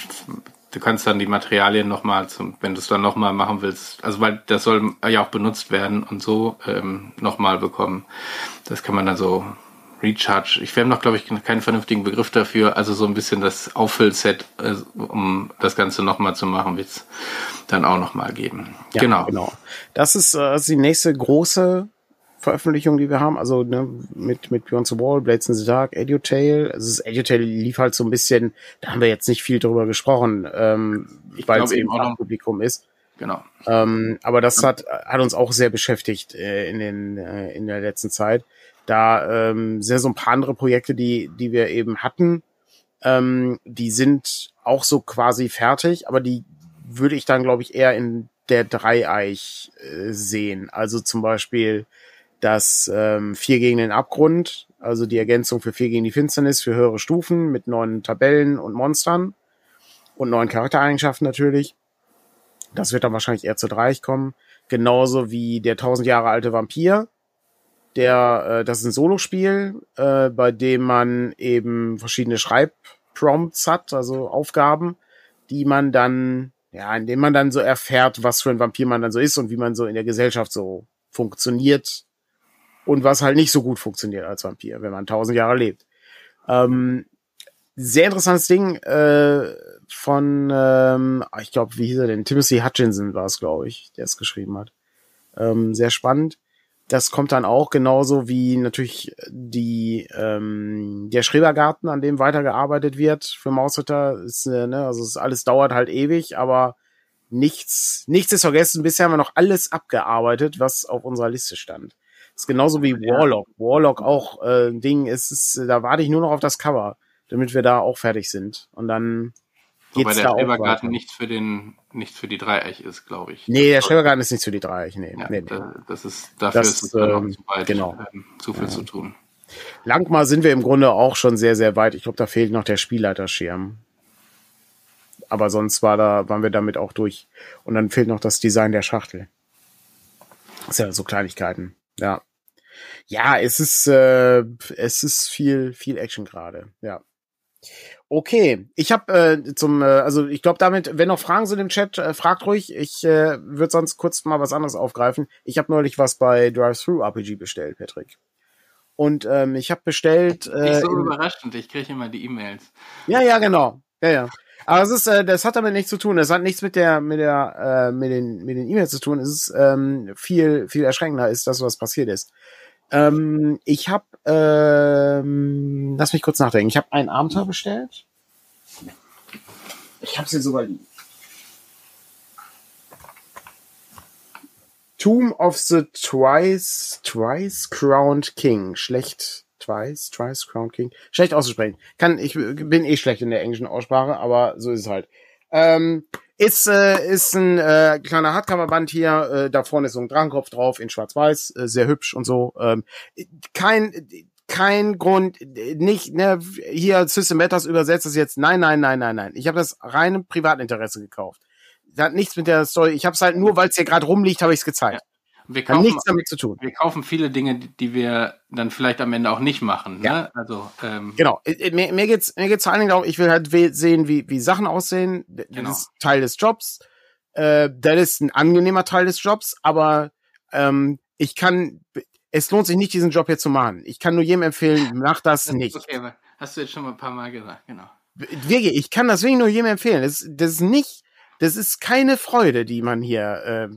du kannst dann die Materialien nochmal, wenn du es dann nochmal machen willst, also weil das soll ja auch benutzt werden und so ähm, nochmal bekommen. Das kann man dann so Recharge. Ich habe noch, glaube ich, keinen vernünftigen Begriff dafür. Also so ein bisschen das Auffüllset, äh, um das Ganze nochmal zu machen, wird es dann auch nochmal geben. Ja, genau. genau. Das ist, äh, die nächste große Veröffentlichung, die wir haben. Also ne, mit, mit Beyond the Wall, Blades in the Dark, Edutail. Also das Edutail lief halt so ein bisschen, da haben wir jetzt nicht viel drüber gesprochen, ähm, weil es eben auch Publikum ist. Genau. Ähm, aber das hat, hat uns auch sehr beschäftigt äh, in, den, äh, in der letzten Zeit. Da ähm, sind so ein paar andere Projekte, die, die wir eben hatten. Ähm, die sind auch so quasi fertig, aber die würde ich dann, glaube ich, eher in der Dreieich äh, sehen. Also zum Beispiel das ähm, Vier gegen den Abgrund, also die Ergänzung für Vier gegen die Finsternis für höhere Stufen mit neuen Tabellen und Monstern und neuen Charaktereigenschaften natürlich. Das wird dann wahrscheinlich eher zu Dreieich kommen. Genauso wie der tausend Jahre alte Vampir. Der, äh, das ist ein Solospiel, äh, bei dem man eben verschiedene Schreibprompts hat, also Aufgaben, die man dann ja, indem man dann so erfährt, was für ein Vampir man dann so ist und wie man so in der Gesellschaft so funktioniert und was halt nicht so gut funktioniert als Vampir, wenn man tausend Jahre lebt. Ähm, sehr interessantes Ding äh, von, ähm, ich glaube, wie hieß er denn? Timothy Hutchinson war es, glaube ich, der es geschrieben hat. Ähm, sehr spannend. Das kommt dann auch genauso wie natürlich die ähm, der Schrebergarten, an dem weitergearbeitet wird für Mausritter. Ist, äh, ne, also es alles dauert halt ewig, aber nichts nichts ist vergessen. Bisher haben wir noch alles abgearbeitet, was auf unserer Liste stand. Ist genauso wie Warlock. Warlock auch äh, Ding. Es ist, da warte ich nur noch auf das Cover, damit wir da auch fertig sind. Und dann Wobei der Schrebergarten nichts für den, nichts für die Dreieich ist, glaube ich. Nee, der Schrebergarten ist nichts für die Dreieich, nee. Ja, nee, nee. Das ist, dafür das, ist es ähm, zu, bald, genau. ähm, zu viel ja. zu tun. Langmal sind wir im Grunde auch schon sehr, sehr weit. Ich glaube, da fehlt noch der Spielleiterschirm. Aber sonst war da, waren wir damit auch durch. Und dann fehlt noch das Design der Schachtel. Das sind ja so Kleinigkeiten. Ja. Ja, es ist, äh, es ist viel, viel Action gerade. Ja. Okay, ich habe äh, zum, äh, also ich glaube damit, wenn noch Fragen sind im Chat, äh, fragt ruhig. Ich äh, würde sonst kurz mal was anderes aufgreifen. Ich habe neulich was bei Drive-Thru-RPG bestellt, Patrick. Und ähm, ich habe bestellt. Äh, Nicht so überraschend, ich kriege immer die E-Mails. Ja, ja, genau. Ja, ja. Aber es ist, äh, das hat damit nichts zu tun. Das hat nichts mit der, mit der, äh, mit den, mit den E-Mails zu tun. Es ist ähm, viel, viel erschreckender ist das, was passiert ist. Ähm, ich habe, ähm, lass mich kurz nachdenken. Ich habe ein Abenteuer bestellt. Ich habe sie sogar lieb. Tomb of the Twice, Twice Crowned King. Schlecht, Twice, Twice Crowned King. Schlecht auszusprechen. Kann, ich bin eh schlecht in der englischen Aussprache, aber so ist es halt. Ähm, ist, äh, ist ein äh, kleiner Hardcover-Band hier. Äh, da vorne ist so ein Drachenkopf drauf in Schwarz-Weiß, äh, sehr hübsch und so. Ähm, kein kein Grund, nicht ne, hier System Matters übersetzt es jetzt. Nein, nein, nein, nein, nein. Ich habe das reinem Privatinteresse gekauft. Das hat nichts mit der Story. Ich habe es halt nur, weil es hier gerade rumliegt, habe ich es gezeigt. Ja. Wir kaufen, Hat nichts damit zu tun. Wir kaufen viele Dinge, die wir dann vielleicht am Ende auch nicht machen. Ne? Ja. Also ähm, genau. Äh, äh, mir, mir geht's mir geht's vor allen Dingen darum, ich will halt sehen, wie wie Sachen aussehen. Das genau. ist Teil des Jobs. Äh, das ist ein angenehmer Teil des Jobs, aber ähm, ich kann. Es lohnt sich nicht, diesen Job hier zu machen. Ich kann nur jedem empfehlen, [LAUGHS] mach das, das nicht. Okay, hast du jetzt schon mal ein paar Mal gesagt, genau. Wirklich, ich kann das wirklich nur jedem empfehlen. Das, das ist nicht das ist keine Freude, die man hier äh,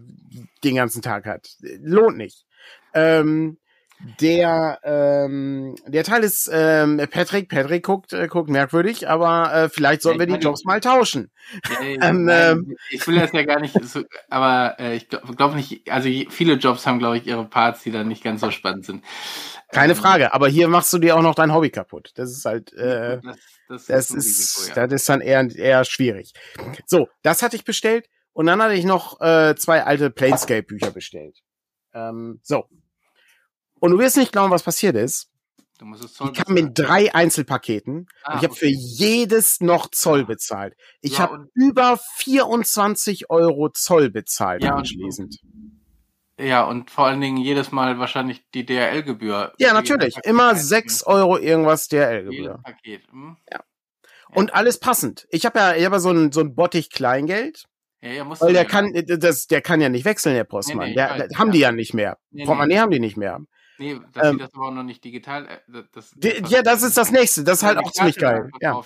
den ganzen Tag hat. Lohnt nicht. Ähm, der ähm, der Teil ist ähm, Patrick. Patrick guckt äh, guckt merkwürdig, aber äh, vielleicht sollten wir die Jobs mal tauschen. Ja, [LAUGHS] ähm, ähm, ich will das ja gar nicht, so, aber äh, ich glaube glaub nicht. Also viele Jobs haben, glaube ich, ihre Parts, die dann nicht ganz so spannend sind. Keine ähm, Frage, aber hier machst du dir auch noch dein Hobby kaputt. Das ist halt. Äh, das, das, das ist, ist ja. das ist dann eher eher schwierig. So, das hatte ich bestellt und dann hatte ich noch äh, zwei alte Planescape Bücher bestellt. Ähm, so, und du wirst nicht glauben, was passiert ist. Du musst es Zoll ich kam in drei Einzelpaketen ah, und ich habe okay. für jedes noch Zoll bezahlt. Ich ja, habe über 24 Euro Zoll bezahlt ja, anschließend. Ja, und vor allen Dingen jedes Mal wahrscheinlich die DRL-Gebühr. Ja, natürlich. Immer 6 Euro irgendwas DRL-Gebühr. Hm? Ja. Und alles passend. Ich habe ja, ich hab ja so ein, so ein Bottich Kleingeld. Ja, ja, muss weil der kann, das, der kann ja nicht wechseln, der Postmann. Nee, nee, der, weiß, haben ja. die ja nicht mehr. Nee, Portemonnaie haben die nicht mehr. Nee, dass ähm, das aber auch noch nicht digital. Äh, das, das ja, das ist das nächste. Das ist halt auch ziemlich geil. Ja.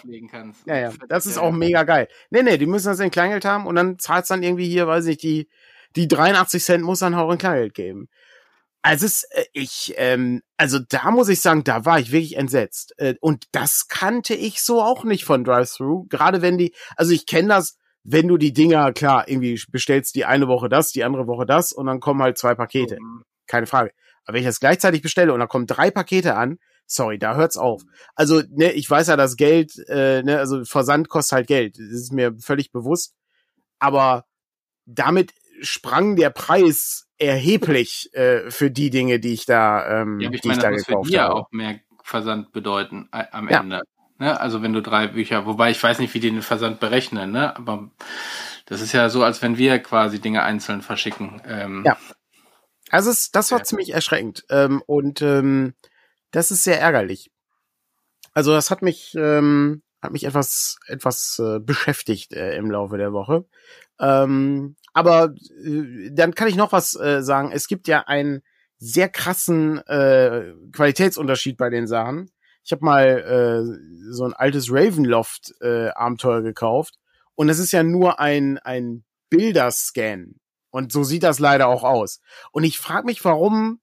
ja, ja. Das ist auch mega geil. Nee, nee, die müssen das in Kleingeld haben und dann zahlt's dann irgendwie hier, weiß ich, die, die 83 Cent muss dann auch in Kleingeld geben. Also es, äh, ich, ähm, also da muss ich sagen, da war ich wirklich entsetzt. Äh, und das kannte ich so auch nicht von Drive-Thru. Gerade wenn die, also ich kenne das, wenn du die Dinger, klar, irgendwie bestellst die eine Woche das, die andere Woche das und dann kommen halt zwei Pakete. Mhm. Keine Frage. Aber wenn ich das gleichzeitig bestelle und da kommen drei Pakete an, sorry, da hört's auf. Also, ne, ich weiß ja, das Geld, äh, ne, also Versand kostet halt Geld. Das ist mir völlig bewusst. Aber damit sprang der Preis erheblich äh, für die Dinge, die ich da, ähm, ja, ich die meine, ich da das muss für gekauft dir habe. auch mehr Versand bedeuten am Ja. Ende. Ne? Also wenn du drei Bücher, wobei ich weiß nicht, wie die den Versand berechnen, ne? Aber das ist ja so, als wenn wir quasi Dinge einzeln verschicken. Ähm, Ja. Also es, das war Ja. ziemlich erschreckend ähm, und ähm, das ist sehr ärgerlich. Also das hat mich ähm, hat mich etwas etwas äh, beschäftigt äh, im Laufe der Woche. Ähm, aber äh, dann kann ich noch was äh, sagen. Es gibt ja einen sehr krassen äh, Qualitätsunterschied bei den Sachen. Ich habe mal äh, so ein altes Ravenloft äh, gekauft und es ist ja nur ein ein Bilderscan und so sieht das leider auch aus. Und ich frage mich, warum,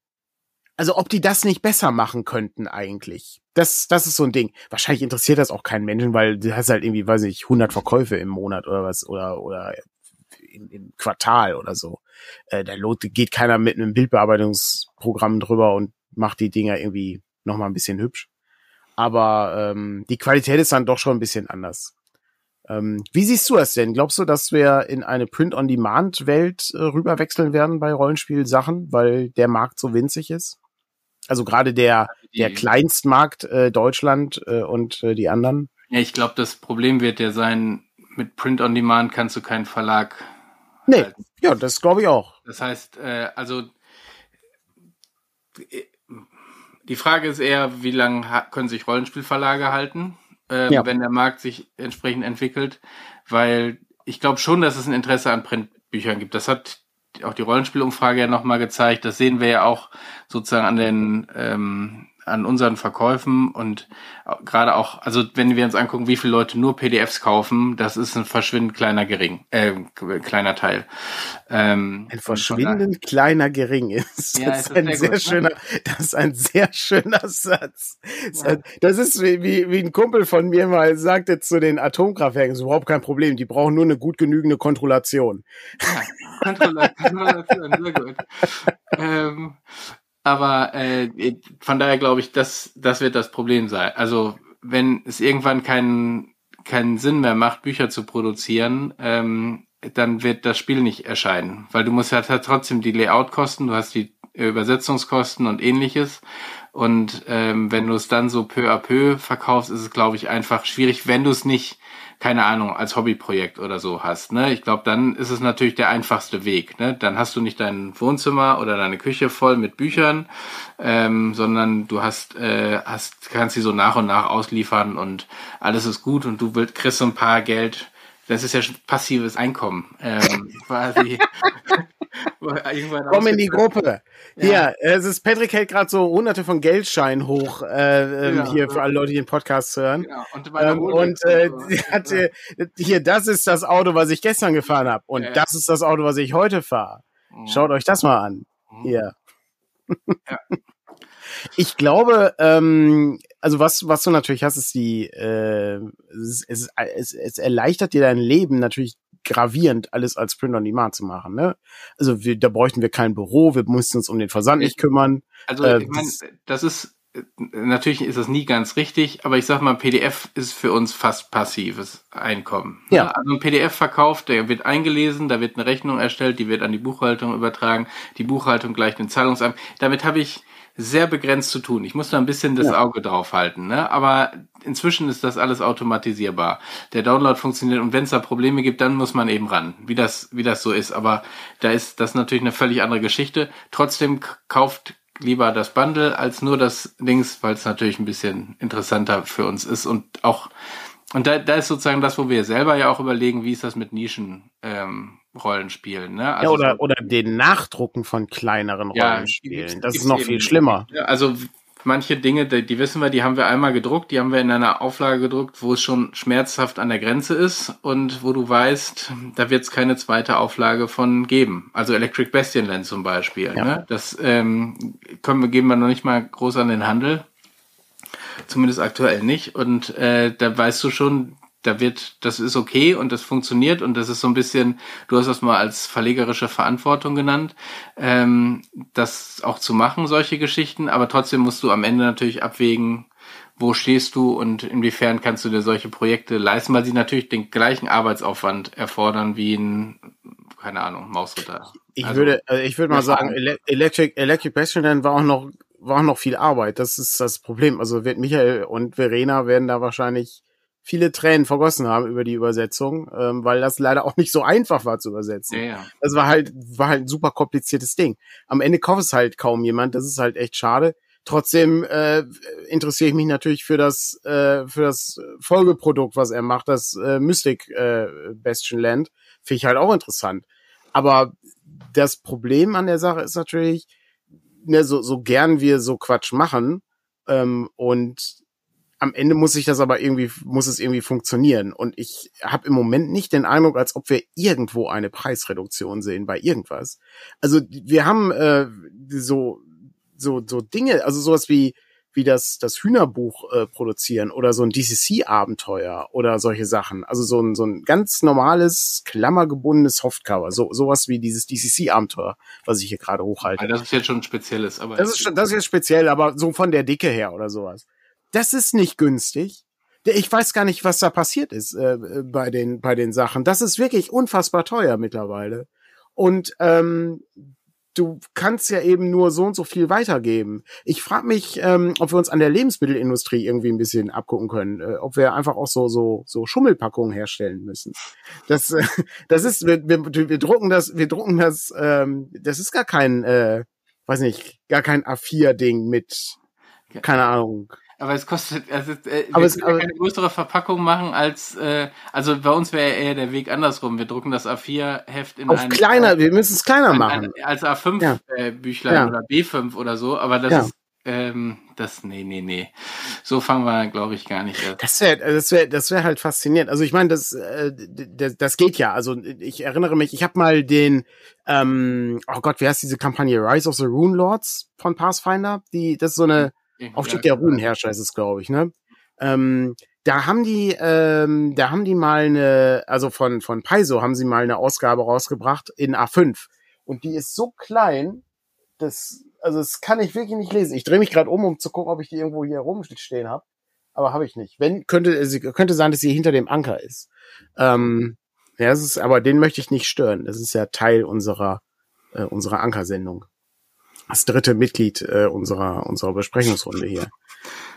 also ob die das nicht besser machen könnten eigentlich. Das, das ist so ein Ding. Wahrscheinlich interessiert das auch keinen Menschen, weil du hast halt irgendwie, weiß ich, 100 Verkäufe im Monat oder was, oder, oder im, im Quartal oder so. Äh, da geht keiner mit einem Bildbearbeitungsprogramm drüber und macht die Dinger irgendwie noch mal ein bisschen hübsch. Aber ähm, die Qualität ist dann doch schon ein bisschen anders. Ähm, wie siehst du das denn? Glaubst du, dass wir in eine Print-on-Demand-Welt äh, rüberwechseln werden bei Rollenspielsachen, weil der Markt so winzig ist? Also gerade der, der Kleinstmarkt äh, Deutschland äh, und äh, die anderen. Ja, ich glaube, das Problem wird ja sein, mit Print on Demand kannst du keinen Verlag. Nee, halten. ja, das glaube ich auch. Das heißt, äh, also äh, die Frage ist eher, wie lange können sich Rollenspielverlage halten, ähm, Ja. wenn der Markt sich entsprechend entwickelt, weil ich glaube schon, dass es ein Interesse an Printbüchern gibt. Das hat auch die Rollenspielumfrage ja nochmal gezeigt. Das sehen wir ja auch sozusagen an den ähm, an unseren Verkäufen und gerade auch, also wenn wir uns angucken, wie viele Leute nur PDFs kaufen, das ist ein verschwindend kleiner gering, äh, kleiner Teil. Ähm, Ein verschwindend kleiner Gering ist. Ja, das ist ist ein sehr gut, ne? schöner, das ist ein sehr schöner Satz. Das Ja. ist- Das ist wie, wie, wie ein Kumpel von mir mal sagte zu den Atomkraftwerken, ist überhaupt kein Problem, die brauchen nur eine gut genügende Kontrollation. Ja, Kontrollation, [LAUGHS] sehr gut. Ähm, aber äh, von daher glaube ich, das, das wird das Problem sein. Also wenn es irgendwann keinen keinen Sinn mehr macht, Bücher zu produzieren, ähm, dann wird das Spiel nicht erscheinen, weil du musst ja halt trotzdem die Layout-Kosten, du hast die Übersetzungskosten und ähnliches. Und ähm, wenn du es dann so peu à peu verkaufst, ist es, glaube ich, einfach schwierig, wenn du es nicht, keine Ahnung, als Hobbyprojekt oder so hast. Ne? Ich glaube, dann ist es natürlich der einfachste Weg. Ne? Dann hast du nicht dein Wohnzimmer oder deine Küche voll mit Büchern, ähm, sondern du hast, äh, hast, kannst sie so nach und nach ausliefern und alles ist gut und du willst, kriegst so ein paar Geld. Das ist ja schon passives Einkommen, ähm, quasi. [LAUGHS] Komm in die Gruppe. Ja. Hier, es ist Patrick hält gerade so hunderte von Geldscheinen hoch, äh, ähm, Ja, hier ja. für alle Leute, die den Podcast hören. Genau. Und, Ähm, und äh, sie hatte, hier, das ist das Auto, was ich gestern gefahren habe. Und Ja, ja. das ist das Auto, was ich heute fahre. Mhm. Schaut euch das mal an. Mhm. Hier. Ja. [LAUGHS] Ich glaube, ähm, also was, was du natürlich hast, ist die, äh, es, es, es, es erleichtert dir dein Leben natürlich gravierend, alles als Print on Demand zu machen. Ne? Also wir, da bräuchten wir kein Büro, wir mussten uns um den Versand nicht kümmern. Also Äh, ich meine, das- ist äh, natürlich ist das nie ganz richtig, aber ich sag mal, PDF ist für uns fast passives Einkommen. ne? Ja. Also ein PDF-Verkauf, der wird eingelesen, da wird eine Rechnung erstellt, die wird an die Buchhaltung übertragen, die Buchhaltung gleicht den Zahlungsamt. Damit habe ich sehr begrenzt zu tun. Ich muss da ein bisschen das Ja. Auge drauf halten, ne? Aber inzwischen ist das alles automatisierbar. Der Download funktioniert und wenn es da Probleme gibt, dann muss man eben ran, wie das, wie das so ist. Aber da ist das natürlich eine völlig andere Geschichte. Trotzdem kauft lieber das Bundle als nur das Dings, weil es natürlich ein bisschen interessanter für uns ist und auch und da, da ist sozusagen das, wo wir selber ja auch überlegen, wie ist das mit Nischen ähm, Rollenspielen, ne? ja, Also oder, so- oder den Nachdrucken von kleineren Ja, Rollenspielen. gibt's- das ist noch viel schlimmer. Ja, also manche Dinge, die, die wissen wir, die haben wir einmal gedruckt, die haben wir in einer Auflage gedruckt, wo es schon schmerzhaft an der Grenze ist und wo du weißt, da wird es keine zweite Auflage von geben. Also Electric Bastionland zum Beispiel. Ja. Ne? Das ähm, können wir, geben wir noch nicht mal groß an den Handel. Zumindest aktuell nicht. Und äh, da weißt du schon, da wird, das ist okay und das funktioniert und das ist so ein bisschen, du hast das mal als verlegerische Verantwortung genannt, ähm, das auch zu machen, solche Geschichten, aber trotzdem musst du am Ende natürlich abwägen, wo stehst du und inwiefern kannst du dir solche Projekte leisten, weil sie natürlich den gleichen Arbeitsaufwand erfordern wie ein, keine Ahnung, Mausritter. Ich also, würde, also ich würde mal sagen, Electric, Electric Bastion war auch noch, war noch viel Arbeit. Das ist das Problem. Also wird Michael und Verena werden da wahrscheinlich viele Tränen vergossen haben über die Übersetzung, ähm, weil das leider auch nicht so einfach war zu übersetzen. Ja, ja. Das war halt, war halt ein super kompliziertes Ding. Am Ende kauft es halt kaum jemand. Das ist halt echt schade. Trotzdem äh, interessiere ich mich natürlich für das äh, für das Folgeprodukt, was er macht, das äh, Mystic äh, Bastion Land. Finde ich halt auch interessant. Aber das Problem an der Sache ist natürlich, ne, so, so gern wir so Quatsch machen ähm, und am Ende muss ich das aber irgendwie, muss es irgendwie funktionieren. Und ich habe im Moment nicht den Eindruck, als ob wir irgendwo eine Preisreduktion sehen bei irgendwas. Also wir haben äh, so so so Dinge, also sowas wie wie das das Hühnerbuch äh, produzieren oder so ein DCC-Abenteuer oder solche Sachen. Also so ein so ein ganz normales klammergebundenes Softcover, so sowas wie dieses DCC-Abenteuer, was ich hier gerade hochhalte. das ist jetzt schon ein spezielles, aber das ist schon, das ist jetzt speziell, aber so von der Dicke her oder sowas. Das ist nicht günstig. Ich weiß gar nicht, was da passiert ist äh, bei den bei den Sachen. Das ist wirklich unfassbar teuer mittlerweile. Und ähm, du kannst ja eben nur so und so viel weitergeben. Ich frage mich, ähm, ob wir uns an der Lebensmittelindustrie irgendwie ein bisschen abgucken können, äh, ob wir einfach auch so so so Schummelpackungen herstellen müssen. Das äh, [LAUGHS] das ist wir, wir, wir drucken das wir drucken das ähm, das ist gar kein äh, weiß nicht gar kein A4 Ding mit keine Ahnung aber es kostet, also äh, aber wir es, können aber, keine größere Verpackung machen als, äh, also bei uns wäre eher der Weg andersrum. Wir drucken das A4-Heft in auf ein, kleiner, wir müssen es kleiner machen. Ein, als A5-Büchlein Ja. äh, oder B5 oder so, aber das Ja. ist, ähm, das, nee, nee, nee. So fangen wir, glaube ich, gar nicht erst. Das wäre, das wäre, das wäre halt faszinierend. Also ich meine, das, äh, das, das geht ja. Also ich erinnere mich, ich habe mal den, ähm, oh Gott, wie heißt diese Kampagne Rise of the Rune Lords von Pathfinder? Die, das ist so eine Aufstieg der Runenherrscher ist es, glaube ich, ne? Ähm, da haben die, ähm, da haben die mal eine, also von von Paizo haben sie mal eine Ausgabe rausgebracht in A5 und die ist so klein, das, also das kann ich wirklich nicht lesen. Ich drehe mich gerade um, um zu gucken, ob ich die irgendwo hier rumstehen habe, aber habe ich nicht. Wenn könnte es könnte sein, dass sie hinter dem Anker ist. Ähm, ja, das ist, aber den möchte ich nicht stören. Das ist ja Teil unserer äh, unserer Ankersendung das dritte Mitglied äh, unserer unserer Besprechungsrunde hier.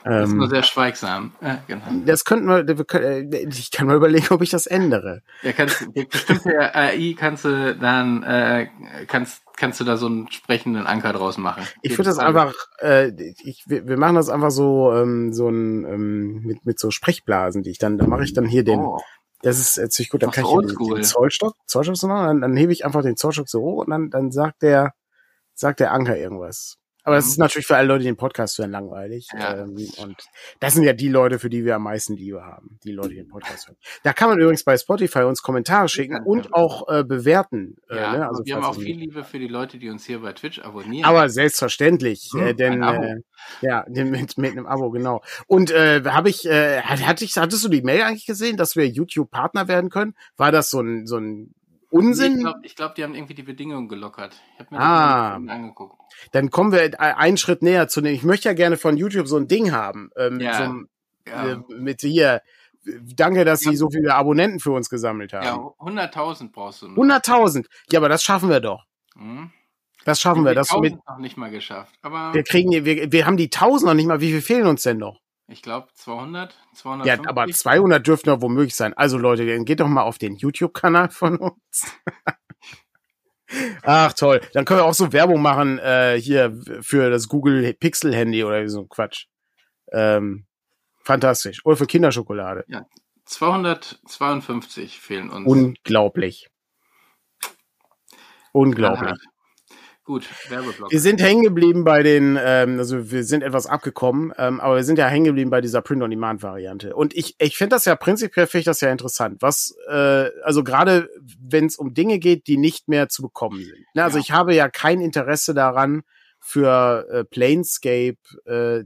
Das ist Ähm, nur sehr schweigsam. Ja, genau. das könnten wir, wir können, äh, ich kann mal überlegen, ob ich das ändere. Ja, kannst, bestimmte AI kannst du dann, äh, kannst, kannst du da so einen sprechenden Anker draus machen. Ich würde das einfach, äh, ich, wir machen das einfach so, ähm, so ein, ähm, mit, mit so Sprechblasen, die ich dann, da mache ich dann hier den, Oh, das ist ziemlich gut, dann Ach, kann ich den, den Zollstock, Zollstock so machen, dann, dann hebe ich einfach den Zollstock so hoch und dann, dann sagt der, sagt der Anker irgendwas. Aber das Mhm. ist natürlich für alle Leute, die den Podcast hören, langweilig. Ja. Ähm, und das sind ja die Leute, für die wir am meisten Liebe haben. Die Leute, die den Podcast hören. Da kann man übrigens bei Spotify uns Kommentare schicken und auch äh, bewerten. ja, äh, ne? also wir haben auch viel Liebe für die Leute, die uns hier bei Twitch abonnieren. Aber selbstverständlich, Hm, äh, denn äh, ja, mit, mit einem Abo genau. Und äh, habe ich, äh, hat- hatte ich, hattest du die Mail eigentlich gesehen, dass wir YouTube-Partner werden können? War das so ein so ein Unsinn? Ich glaube, glaub, die haben irgendwie die Bedingungen gelockert. Ich habe mir Ah. das angeguckt. Dann kommen wir einen Schritt näher zu dem. Ich möchte ja gerne von YouTube so ein Ding haben, ähm, Ja. so Ja, äh, mit hier. Danke, dass Ja. Sie so viele Abonnenten für uns gesammelt haben. ja 100.000 brauchst du noch. 100.000. Ja, aber das schaffen wir doch. Hm? Das schaffen wir. Die Das mit, 1000 noch nicht mal geschafft. Aber wir kriegen, wir, wir haben die 1000 noch nicht mal. Wie viel fehlen uns denn noch? Ich glaube 200, Ja, 250. aber 200 dürften doch womöglich sein. Also Leute, dann geht doch mal auf den YouTube-Kanal von uns. [LAUGHS] Ach toll, dann können wir auch so Werbung machen äh, hier für das Google Pixel Handy oder so ein Quatsch. Ähm, fantastisch. Oder für Kinderschokolade. 252 fehlen uns. Unglaublich. Unglaublich. Aha. Gut, Werbeblock. Wir sind hängen geblieben bei den, ähm, also wir sind etwas abgekommen, ähm, aber wir sind ja hängen geblieben bei dieser Print-on-Demand-Variante. Und ich, ich finde das ja prinzipiell finde ich das ja interessant. Was, äh, also gerade wenn es um Dinge geht, die nicht mehr zu bekommen sind. Ne? Also Ja. ich habe ja kein Interesse daran, für äh, Planescape äh,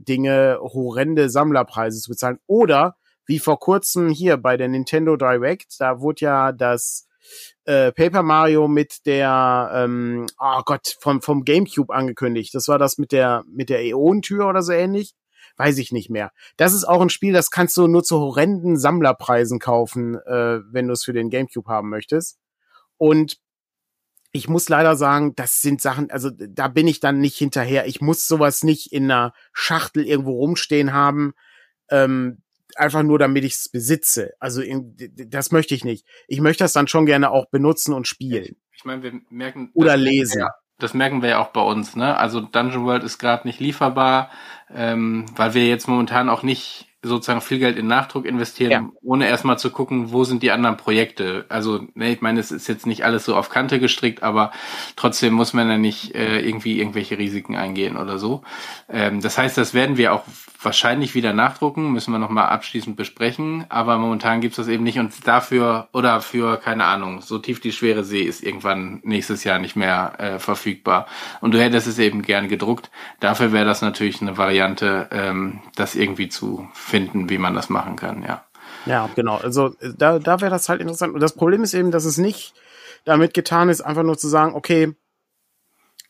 horrende Sammlerpreise zu bezahlen. Oder wie vor kurzem hier bei der Nintendo Direct, da wurde ja das äh, Paper Mario mit der, ähm, oh Gott, vom, vom Gamecube angekündigt. Das war das mit der, mit der Äon-Tür oder so ähnlich. Weiß ich nicht mehr. Das ist auch ein Spiel, das kannst du nur zu horrenden Sammlerpreisen kaufen, äh, wenn du es für den Gamecube haben möchtest. Und ich muss leider sagen, das sind Sachen, also da bin ich dann nicht hinterher. Ich muss sowas nicht in einer Schachtel irgendwo rumstehen haben. Ähm, einfach nur, damit ich es besitze. Also in, das möchte ich nicht. Ich möchte das dann schon gerne auch benutzen und spielen. Ich meine, wir merken oder lesen. Ja, das merken wir ja auch bei uns. Ne? Also Dungeon World ist gerade nicht lieferbar, ähm, weil wir jetzt momentan auch nicht sozusagen viel Geld in Nachdruck investieren, ja. ohne erstmal zu gucken, wo sind die anderen Projekte. Also, ne, ich meine, es ist jetzt nicht alles so auf Kante gestrickt, aber trotzdem muss man ja nicht äh, irgendwie irgendwelche Risiken eingehen oder so. Ähm, das heißt, das werden wir auch wahrscheinlich wieder nachdrucken, müssen wir nochmal abschließend besprechen, aber momentan gibt's das eben nicht und dafür oder für, keine Ahnung, so tief die schwere See ist irgendwann nächstes Jahr nicht mehr äh, verfügbar. Und du hättest es eben gerne gedruckt. Dafür wäre das natürlich eine Variante, ähm, das irgendwie zu finden, wie man das machen kann, ja. Ja, genau. Also da, da wäre das halt interessant. Und das Problem ist eben, dass es nicht damit getan ist, einfach nur zu sagen, okay,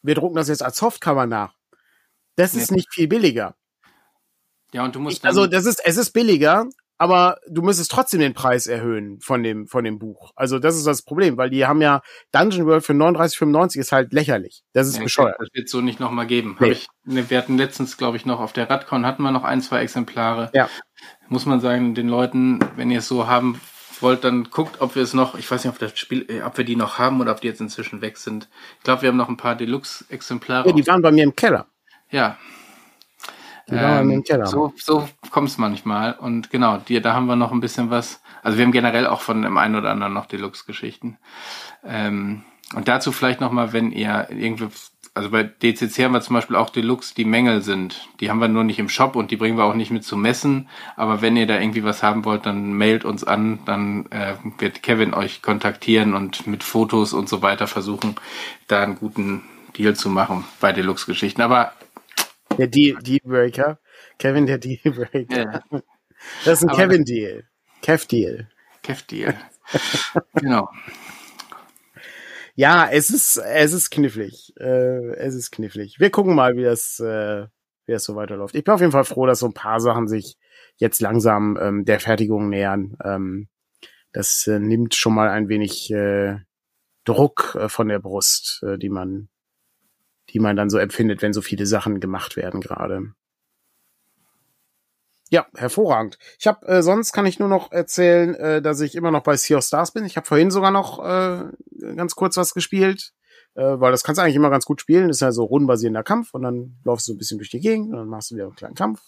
wir drucken das jetzt als Softcover nach. Das nee. ist nicht viel billiger. Ja, und du musst dann Also, das ist, es ist billiger, aber du müsstest trotzdem den Preis erhöhen von dem, von dem Buch. Also, das ist das Problem, weil die haben ja Dungeon World für 39,95 ist halt lächerlich. Das ist ja, bescheuert. Das wird so nicht nochmal geben. Nee. Ich, ne, wir hatten letztens, glaube ich, noch auf der Radcon hatten wir noch ein, zwei Exemplare. Ja. Muss man sagen, den Leuten, wenn ihr es so haben wollt, dann guckt, ob wir es noch, ich weiß nicht, ob das Spiel, äh, ob wir die noch haben oder ob die jetzt inzwischen weg sind. Ich glaube, wir haben noch ein paar Deluxe-Exemplare. Ja, die waren bei mir im Keller. Ja, ähm, so so kommt es manchmal. Und genau, die, da haben wir noch ein bisschen was. Also wir haben generell auch von dem einen oder anderen noch Deluxe-Geschichten. Ähm, und dazu vielleicht nochmal, wenn ihr irgendwie, also bei DCC haben wir zum Beispiel auch Deluxe, die Mängel sind. Die haben wir nur nicht im Shop und die bringen wir auch nicht mit zu messen. Aber wenn ihr da irgendwie was haben wollt, dann mailt uns an, dann äh, wird Kevin euch kontaktieren und mit Fotos und so weiter versuchen, da einen guten Deal zu machen bei Deluxe-Geschichten. Aber der Dealbreaker. Kevin, der Dealbreaker. Ja. Das ist ein Kevin-Deal. Kev-Deal. Kev-Deal. genau. Ja, es ist, es ist knifflig. Äh, es ist knifflig. Wir gucken mal, wie das, äh, wie das so weiterläuft. Ich bin auf jeden Fall froh, dass so ein paar Sachen sich jetzt langsam ähm, der Fertigung nähern. Ähm, das äh, nimmt schon mal ein wenig äh, Druck äh, von der Brust, äh, die man die man dann so empfindet, wenn so viele Sachen gemacht werden gerade. Ja, hervorragend. Ich habe äh, sonst kann ich nur noch erzählen, äh, dass ich immer noch bei Sea of Stars bin. Ich habe vorhin sogar noch äh, ganz kurz was gespielt, äh, weil das kannst du eigentlich immer ganz gut spielen. Das ist ja so rundenbasierender Kampf und dann läufst du ein bisschen durch die Gegend und dann machst du wieder einen kleinen Kampf.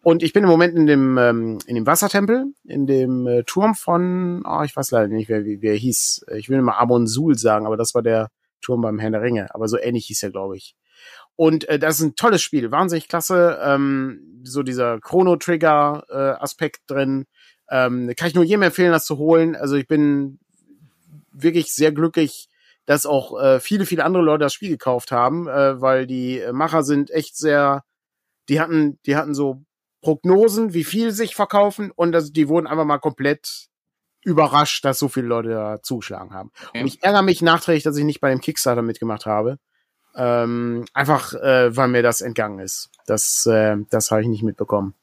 Und ich bin im Moment in dem ähm, in dem Wassertempel, in dem äh, Turm von, oh, ich weiß leider nicht, wer wie, wer hieß. Ich will immer Amon Sul sagen, aber das war der Turm beim Herrn der Ringe, aber so ähnlich hieß er, glaube ich. Und äh, das ist ein tolles Spiel, wahnsinnig klasse. Ähm, so dieser Chrono-Trigger-Aspekt äh, drin. Ähm, kann ich nur jedem empfehlen, das zu holen. Also ich bin wirklich sehr glücklich, dass auch äh, viele, viele andere Leute das Spiel gekauft haben, äh, weil die Macher sind echt sehr, die hatten, die hatten so Prognosen, wie viel sich verkaufen und das, die wurden einfach mal komplett überrascht, dass so viele Leute da zugeschlagen haben. Okay. Und ich ärgere mich nachträglich, dass ich nicht bei dem Kickstarter mitgemacht habe. Ähm, einfach, äh, weil mir das entgangen ist. Das, äh, das habe ich nicht mitbekommen.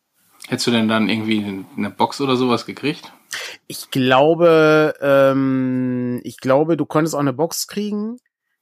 Hättest du denn dann irgendwie eine Box oder sowas gekriegt? Ich glaube, ähm, ich glaube, du konntest auch eine Box kriegen.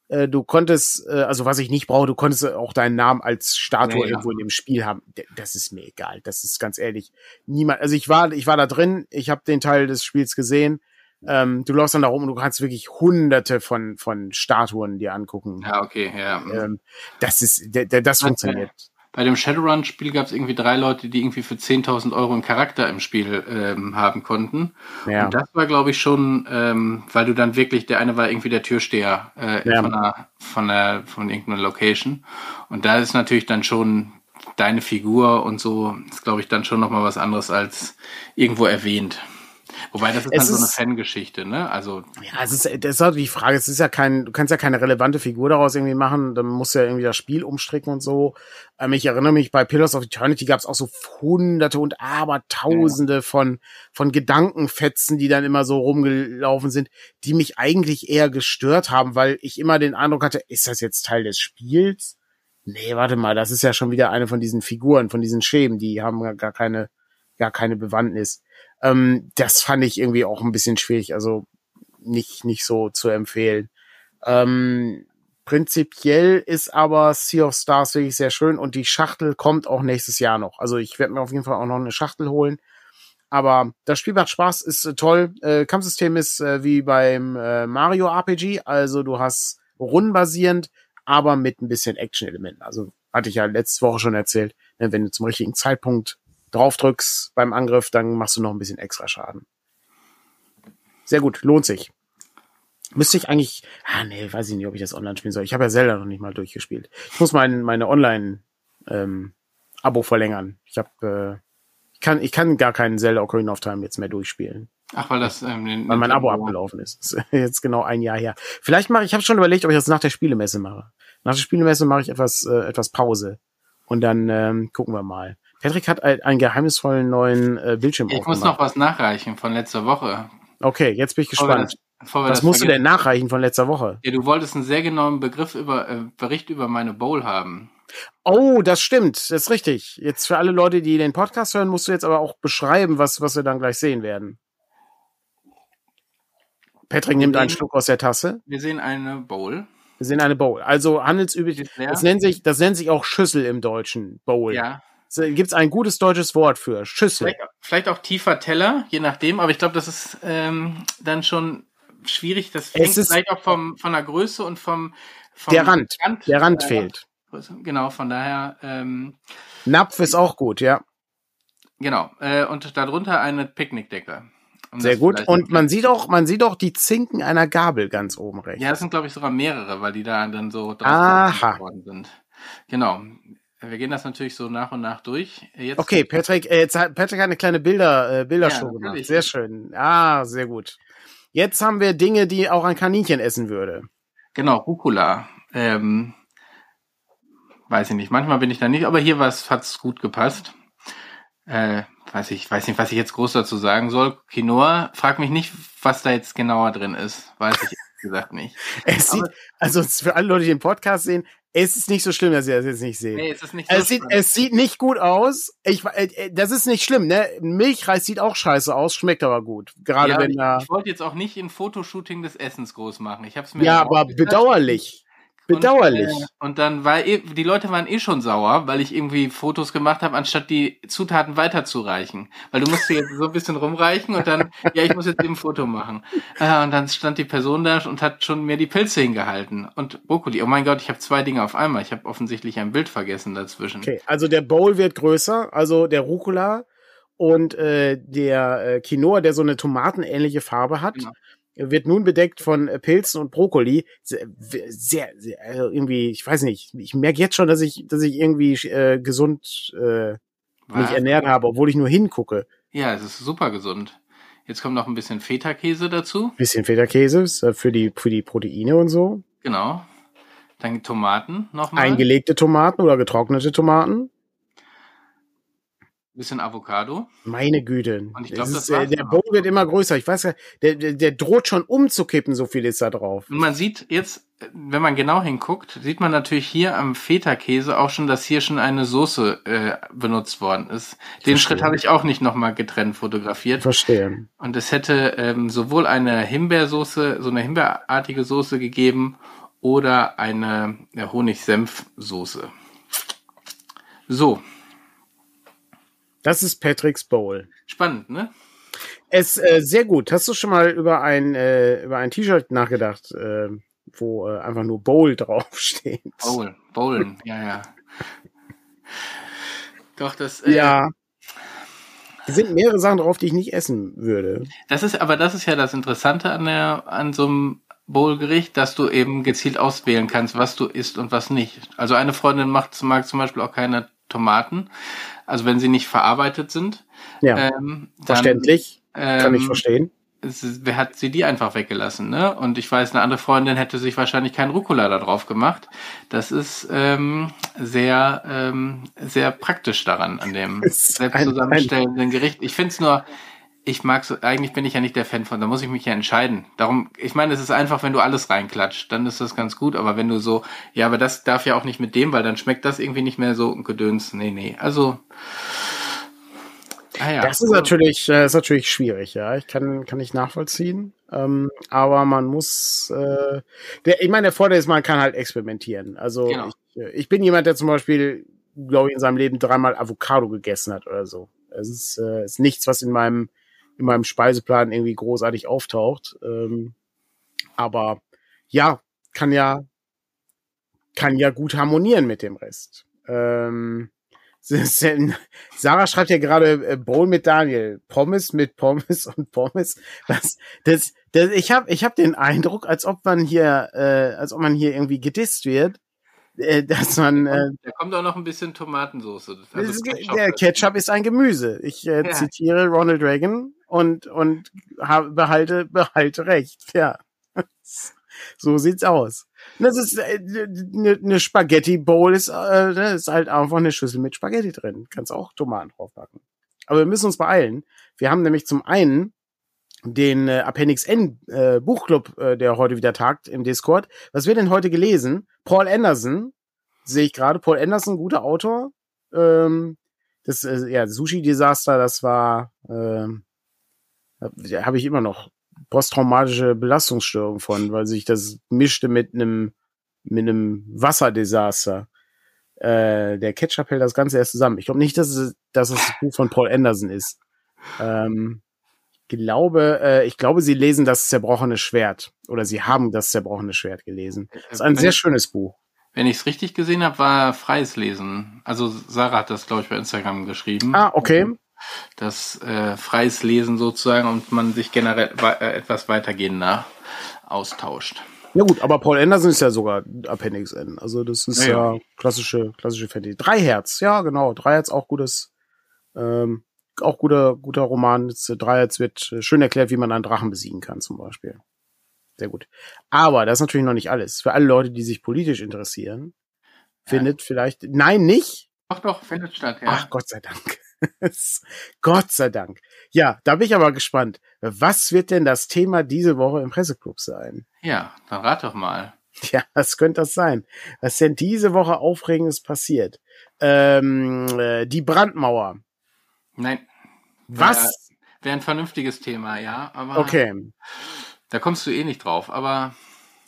Äh, du konntest, äh, also was ich nicht brauche, du konntest auch deinen Namen als Statue ja, irgendwo in dem Spiel haben. Das ist mir egal. Das ist ganz ehrlich. Niemand, also ich war, ich war da drin, ich habe den Teil des Spiels gesehen. Ähm, du läufst dann da rum und du kannst wirklich hunderte von, von Statuen dir angucken. Ja, okay, ja. Ähm, das ist, das funktioniert. Bei dem Shadowrun-Spiel gab es irgendwie drei Leute, die irgendwie für 10.000 Euro einen Charakter im Spiel ähm, haben konnten. Ja. Und das war, glaube ich, schon, ähm, weil du dann wirklich, der eine war irgendwie der Türsteher äh, ja. von, einer, von, einer, von irgendeiner Location. Und da ist natürlich dann schon deine Figur und so, ist, glaube ich, dann schon nochmal was anderes als irgendwo erwähnt. Wobei das ist dann so eine Fangeschichte, ne? Also ja, es ist das ist halt die Frage. Es ist ja kein, du kannst ja keine relevante Figur daraus irgendwie machen. Dann musst du ja irgendwie das Spiel umstricken und so. Ähm, ich erinnere mich, bei Pillars of Eternity gab es auch so Hunderte und Abertausende ja. von von Gedankenfetzen, die dann immer so rumgelaufen sind, die mich eigentlich eher gestört haben, weil ich immer den Eindruck hatte, ist das jetzt Teil des Spiels? Nee, warte mal, das ist ja schon wieder eine von diesen Figuren, von diesen Schemen, die haben gar keine, gar keine Bewandtnis. Ähm, das fand ich irgendwie auch ein bisschen schwierig, also nicht, nicht so zu empfehlen. Ähm, prinzipiell ist aber Sea of Stars wirklich sehr schön und die Schachtel kommt auch nächstes Jahr noch. Also ich werde mir auf jeden Fall auch noch eine Schachtel holen. Aber das Spiel macht Spaß, ist äh, toll. Äh, Kampfsystem ist äh, wie beim äh, Mario RPG, also du hast rundenbasierend, aber mit ein bisschen Action-Elementen. Also hatte ich ja letzte Woche schon erzählt, ne, wenn du zum richtigen Zeitpunkt drauf drückst beim Angriff, dann machst du noch ein bisschen extra Schaden. Sehr gut, lohnt sich. Müsste ich eigentlich, ah nee, weiß ich nicht, ob ich das online spielen soll. Ich habe ja Zelda noch nicht mal durchgespielt. Ich muss mein, meine Online ähm, Abo verlängern. Ich habe, äh, ich kann, ich kann gar keinen Zelda Ocarina of Time jetzt mehr durchspielen. Ach, weil das ähm, den, weil mein Abo abgelaufen ist. [LAUGHS] Ist jetzt genau ein Jahr her. Vielleicht mache ich, habe schon überlegt, ob ich das nach der Spielemesse mache. Nach der Spielemesse mache ich etwas, äh, etwas Pause und dann ähm, gucken wir mal. Patrick hat einen geheimnisvollen neuen äh, Bildschirm Ich muss noch was nachreichen von letzter Woche. Okay, jetzt bin ich gespannt. was musst du denn nachreichen von letzter Woche? Ja, du wolltest einen sehr genauen Begriff über äh, Bericht über meine Bowl haben. Oh, das stimmt, das ist richtig. Jetzt für alle Leute, die den Podcast hören, musst du jetzt aber auch beschreiben, was was wir dann gleich sehen werden. Patrick wir nimmt sehen, einen Schluck aus der Tasse. Wir sehen eine Bowl. Wir sehen eine Bowl. Also handelsüblich. Das nennt sich, das nennt sich auch Schüssel im Deutschen. Bowl. Ja. Gibt es ein gutes deutsches Wort für Schüssel? Vielleicht, vielleicht auch tiefer Teller, je nachdem. Aber ich glaube, das ist ähm, dann schon schwierig. Das hängt vielleicht auch vom, von der Größe und vom, vom der Rand. Rand. Der Rand fehlt. Genau, von daher. Ähm, Napf ist auch gut, ja. Genau. Äh, und darunter eine Picknickdecke. Um Sehr gut. Und man sieht auch, man sieht auch die Zinken einer Gabel ganz oben rechts. Ja, das sind glaube ich sogar mehrere, weil die da dann so drauf geworden sind. Genau. Wir gehen das natürlich so nach und nach durch. Jetzt okay, Patrick, äh, jetzt hat Patrick hat eine kleine Bilder, äh, Bildershow ja, gemacht. Sehr schön. Ah, sehr gut. Jetzt haben wir Dinge, die auch ein Kaninchen essen würde. Genau, Rucola. Ähm, weiß ich nicht. Manchmal bin ich da nicht, aber hier hat es gut gepasst. Äh, weiß ich, weiß nicht, was ich jetzt groß dazu sagen soll. Quinoa, frag mich nicht, was da jetzt genauer drin ist. Weiß ich gesagt nicht. Es sieht, also für alle Leute, die den Podcast sehen, es ist nicht so schlimm, dass ihr das jetzt nicht seht. Nee, es ist nicht so es sieht, es sieht nicht gut aus. Ich, äh, äh, das ist nicht schlimm, ne? Milchreis sieht auch scheiße aus, schmeckt aber gut. Gerade ja, wenn da. Ich, ich wollte jetzt auch nicht ein Fotoshooting des Essens groß machen. Ich hab's mir ja, aber bedauerlich. Bedauerlich. Und, äh, und dann war eh, die Leute waren eh schon sauer, weil ich irgendwie Fotos gemacht habe, anstatt die Zutaten weiterzureichen. Weil du musst sie jetzt so ein bisschen rumreichen und dann, [LAUGHS] ja, ich muss jetzt eben ein Foto machen. Äh, und dann stand die Person da und hat schon mir die Pilze hingehalten. Und Brokkoli. Oh mein Gott, ich habe zwei Dinge auf einmal. Ich habe offensichtlich ein Bild vergessen dazwischen. Okay, also der Bowl wird größer, also der Rucola und äh, der äh, Quinoa, der so eine tomatenähnliche Farbe hat. Genau wird nun bedeckt von äh, Pilzen und Brokkoli. Sehr, sehr, sehr also irgendwie, ich weiß nicht, ich merke jetzt schon, dass ich, dass ich irgendwie äh, gesund äh, mich ernährt habe, obwohl ich nur hingucke. Ja, es ist super gesund. Jetzt kommt noch ein bisschen Feta-Käse dazu. Bisschen Feta-Käse äh, für die, für die Proteine und so. Genau. Dann Tomaten nochmal. Eingelegte Tomaten oder getrocknete Tomaten bisschen Avocado. Meine Güte. Und ich glaube, äh, der Bowl wird immer größer. Ich weiß ja, der, der, der droht schon umzukippen, so viel ist da drauf. Und man sieht jetzt, wenn man genau hinguckt, sieht man natürlich hier am Feta-Käse auch schon, dass hier schon eine Soße äh, benutzt worden ist. Den Verstehen. Schritt habe ich auch nicht nochmal getrennt fotografiert. Verstehen. Und es hätte ähm, sowohl eine Himbeersoße, so eine himbeerartige Soße gegeben oder eine Honig-Senf-Soße. So, das ist Patricks Bowl. Spannend, ne? Es äh, sehr gut. Hast du schon mal über ein äh, über ein T-Shirt nachgedacht, äh, wo äh, einfach nur Bowl [LAUGHS] draufsteht? Bowl, Bowlen, ja, ja. Doch das. Äh, ja. Es sind mehrere Sachen drauf, die ich nicht essen würde. Das ist, aber das ist ja das Interessante an der an so einem Bowlgericht, dass du eben gezielt auswählen kannst, was du isst und was nicht. Also eine Freundin macht mag zum Beispiel auch keine Tomaten, also wenn sie nicht verarbeitet sind. Ja, ähm, dann, verständlich. Ähm, Kann ich ähm, verstehen. Es, wer hat sie die einfach weggelassen, ne? Und ich weiß, eine andere Freundin hätte sich wahrscheinlich keinen Rucola da drauf gemacht. Das ist ähm, sehr, ähm, sehr praktisch daran, an dem [LAUGHS] selbst zusammenstellenden Gericht. Ich finde es nur, ich mag so, eigentlich bin ich ja nicht der Fan von, da muss ich mich ja entscheiden. Darum, ich meine, es ist einfach, wenn du alles reinklatscht, dann ist das ganz gut, aber wenn du so, ja, aber das darf ja auch nicht mit dem, weil dann schmeckt das irgendwie nicht mehr so Gedöns. Nee, nee. Also, ah ja. Das ist natürlich, äh, ist natürlich schwierig, ja. Ich kann, kann ich nachvollziehen. Ähm, aber man muss, äh, der, ich meine, der Vorteil ist, man kann halt experimentieren. Also, genau. ich, äh, ich bin jemand, der zum Beispiel, glaube ich, in seinem Leben dreimal Avocado gegessen hat oder so. Es ist, äh, ist nichts, was in meinem in meinem Speiseplan irgendwie großartig auftaucht. Ähm, aber ja, kann ja, kann ja gut harmonieren mit dem Rest. Ähm, [LAUGHS] Sarah schreibt ja gerade äh, Bowl mit Daniel, Pommes mit Pommes und Pommes. Das, das, das, ich habe ich hab den Eindruck, als ob man hier, äh, als ob man hier irgendwie gedisst wird äh, dass man. Äh, da kommt auch noch ein bisschen Tomatensauce. Also Ketchup der Ketchup ist ein Gemüse. Ich äh, ja. zitiere Ronald Reagan und und behalte behalte recht. Ja, [LAUGHS] so sieht's aus. Das ist eine äh, ne, ne Spaghetti Bowl ist, äh, ne, ist halt einfach eine Schüssel mit Spaghetti drin. Kannst auch Tomaten draufpacken. Aber wir müssen uns beeilen. Wir haben nämlich zum einen den äh, Appendix N äh, Buchclub, äh, der heute wieder tagt im Discord. Was wird denn heute gelesen? Paul Anderson, sehe ich gerade. Paul Anderson, guter Autor. Ähm, das äh, ja Sushi Desaster, das war äh, habe ich immer noch posttraumatische Belastungsstörung von, weil sich das mischte mit einem mit einem Wasserdesaster. Äh, der Ketchup hält das Ganze erst zusammen. Ich glaube nicht, dass es, dass es das Buch von Paul Anderson ist. Ähm, glaube, äh, ich glaube, sie lesen das zerbrochene Schwert oder sie haben das zerbrochene Schwert gelesen. Das ist ein wenn sehr schönes Buch. Wenn ich es richtig gesehen habe, war freies Lesen. Also Sarah hat das, glaube ich, bei Instagram geschrieben. Ah, okay. Das äh, freies Lesen sozusagen und man sich generell äh, etwas weitergehender austauscht. Ja gut, aber Paul Anderson ist ja sogar Appendix N. Also das ist ja, ja klassische, klassische Fantasy. Drei Herz, ja genau. Drei Herz auch gutes, ähm, auch guter, guter Roman. Äh, Dreierz wird äh, schön erklärt, wie man einen Drachen besiegen kann, zum Beispiel. Sehr gut. Aber das ist natürlich noch nicht alles. Für alle Leute, die sich politisch interessieren, findet ja. vielleicht, nein, nicht? Doch, doch, findet statt, ja. Ach, Gott sei Dank. [LAUGHS] Gott sei Dank. Ja, da bin ich aber gespannt. Was wird denn das Thema diese Woche im Presseclub sein? Ja, dann rat doch mal. [LAUGHS] Ja, was könnte das sein? Was denn diese Woche Aufregendes passiert? Ähm, äh, die Brandmauer. Nein. Was? Wäre wär ein vernünftiges Thema, ja. Aber okay. Da kommst du eh nicht drauf, aber.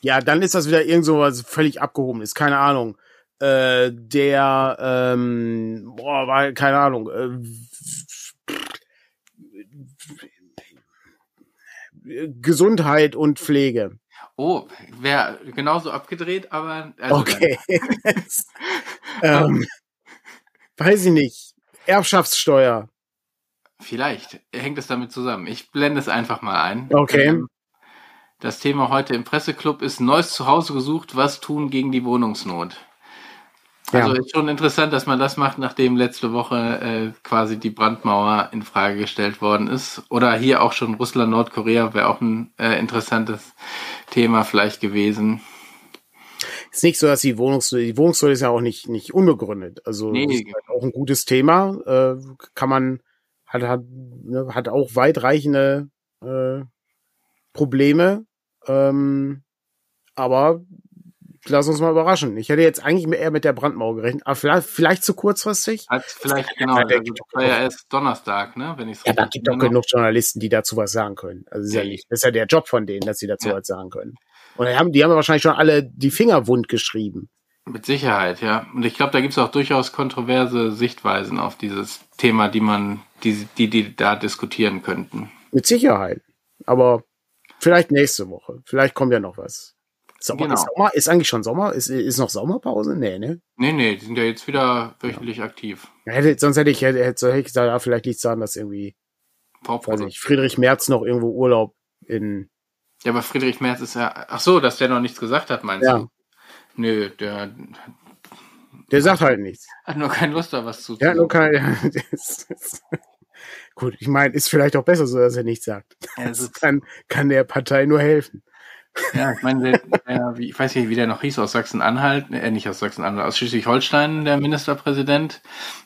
Ja, dann ist das wieder irgend so was völlig abgehoben ist. Keine Ahnung. Äh, der, ähm, boah, war, keine Ahnung. Äh, Gesundheit und Pflege. Oh, wäre genauso abgedreht, aber. Also okay. [LAUGHS] ähm, weiß ich nicht. Erbschaftssteuer. Vielleicht hängt es damit zusammen. Ich blende es einfach mal ein. Okay. Ähm, das Thema heute im Presseclub ist neues Zuhause gesucht, was tun gegen die Wohnungsnot. Ja. Also ist schon interessant, dass man das macht, nachdem letzte Woche äh, quasi die Brandmauer in Frage gestellt worden ist. Oder hier auch schon Russland, Nordkorea wäre auch ein äh, interessantes Thema vielleicht gewesen. Ist nicht so, dass die Wohnungsnot, die Wohnungsnot ist ja auch nicht, nicht unbegründet. Also nee. ist halt auch ein gutes Thema. Äh, kann man hat, hat, ne, hat auch weitreichende äh, Probleme. Ähm, aber lass uns mal überraschen. Ich hätte jetzt eigentlich eher mit der Brandmauer gerechnet, aber vielleicht, vielleicht zu kurzfristig. Als vielleicht, genau. Ja, also, war ja erst Donnerstag, ne? Wenn ich's ja, da gibt doch genug Journalisten, die dazu was sagen können. Also ist ja nicht, das ist ja der Job von denen, dass sie dazu ja. was sagen können. Und die haben, die haben wahrscheinlich schon alle die Finger wund geschrieben. Mit Sicherheit, ja. Und ich glaube, da gibt es auch durchaus kontroverse Sichtweisen auf dieses Thema, die man, die, die, die da diskutieren könnten. Mit Sicherheit. Aber vielleicht nächste Woche. Vielleicht kommt ja noch was. Sommer, genau. ist, Sommer, ist eigentlich schon Sommer? Ist, ist noch Sommerpause? Nee, ne? Nee, nee, die sind ja jetzt wieder wöchentlich ja. aktiv. Hätte, sonst hätte ich, hätte, hätte ich gesagt, ja, vielleicht liegt es daran, dass irgendwie, weiß nicht, Friedrich Merz noch irgendwo Urlaub in. Ja, aber Friedrich Merz ist ja, ach so, dass der noch nichts gesagt hat, meinst ja. du? Nö, der. Der sagt halt nichts. Hat nur keine Lust, da was zu Ja, nur keine. [LAUGHS] Gut, ich meine, ist vielleicht auch besser so, dass er nichts sagt. Ja, das kann, kann der Partei nur helfen. Ja, ich meine, der, ich weiß nicht, wie der noch hieß, aus Sachsen-Anhalt, äh, nicht aus Sachsen-Anhalt, aus Schleswig-Holstein, der Ministerpräsident,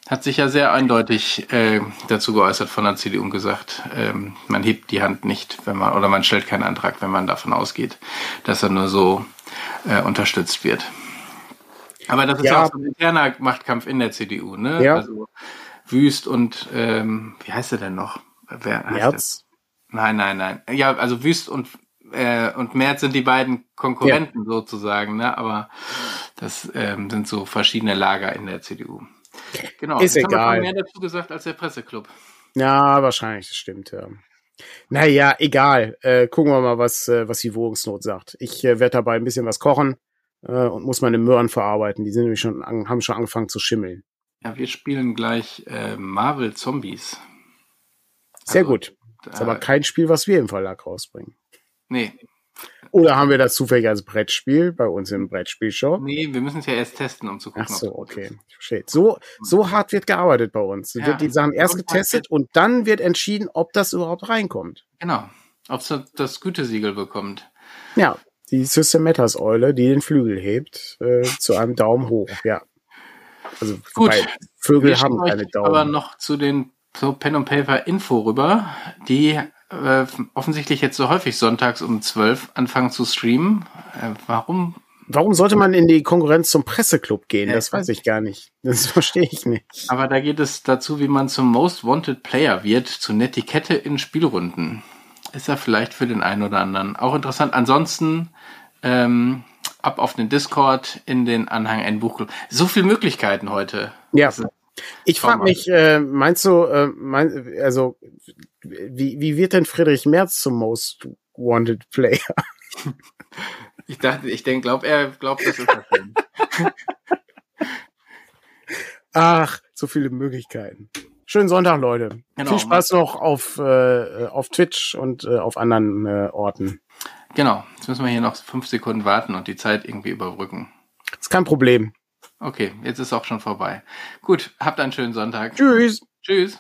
hat sich ja sehr eindeutig äh, dazu geäußert von der CDU und gesagt, ähm, man hebt die Hand nicht, wenn man, oder man stellt keinen Antrag, wenn man davon ausgeht, dass er nur so äh, unterstützt wird. Aber das ist ja auch so ein interner Machtkampf in der CDU, ne? Ja. Also Wüst und ähm, wie heißt er denn noch? Wer heißt Merz? Nein, nein, nein. Ja, also Wüst und äh, und Merz sind die beiden Konkurrenten ja. sozusagen, ne? Aber das ähm, sind so verschiedene Lager in der CDU. Genau. Ist Jetzt egal. Haben wir mehr dazu gesagt als der Presseclub. Ja, wahrscheinlich, das stimmt, ja. Naja, egal. Äh, gucken wir mal, was, äh, was die Wohnungsnot sagt. Ich äh, werde dabei ein bisschen was kochen äh, und muss meine Möhren verarbeiten. Die sind nämlich schon an, haben schon angefangen zu schimmeln. Ja, wir spielen gleich äh, Marvel Zombies. Sehr also, gut. Das ist aber kein Spiel, was wir im Verlag rausbringen. Nee. Oder haben wir das zufällig als Brettspiel bei uns im Brettspielshow? Nee, wir müssen es ja erst testen, um zu gucken. Ach so, okay. So, so hart wird gearbeitet bei uns. Ja. Wird die Sachen erst getestet und dann wird entschieden, ob das überhaupt reinkommt. Genau. Ob es das Gütesiegel bekommt. Ja, die System Matters Eule, die den Flügel hebt, äh, zu einem Daumen hoch, ja. Also Gut. Vögel haben keine Daumen. Aber noch zu den so Pen und Paper Info rüber, die äh, offensichtlich jetzt so häufig sonntags um 12 anfangen zu streamen. Äh, warum? Warum sollte man in die Konkurrenz zum Presseclub gehen? Das weiß ich gar nicht. Das [LAUGHS] verstehe ich nicht. Aber da geht es dazu, wie man zum Most Wanted Player wird, zu Netiquette in Spielrunden. Ist ja vielleicht für den einen oder anderen auch interessant. Ansonsten ähm, ab auf den Discord, in den Anhang ein Buch. So viele Möglichkeiten heute. Ja. Also, ich frage mich, äh, meinst du, äh, mein, also wie, wie wird denn Friedrich Merz zum Most Wanted Player? [LAUGHS] Ich dachte, ich denke, glaub, er glaubt, das ist der Film. Ach, so viele Möglichkeiten. Schönen Sonntag, Leute. Genau, Viel Spaß noch auf, äh, auf Twitch und äh, auf anderen äh, Orten. Genau. Jetzt müssen wir hier noch fünf Sekunden warten und die Zeit irgendwie überbrücken. Ist kein Problem. Okay, jetzt ist auch schon vorbei. Gut, habt einen schönen Sonntag. Tschüss. Tschüss.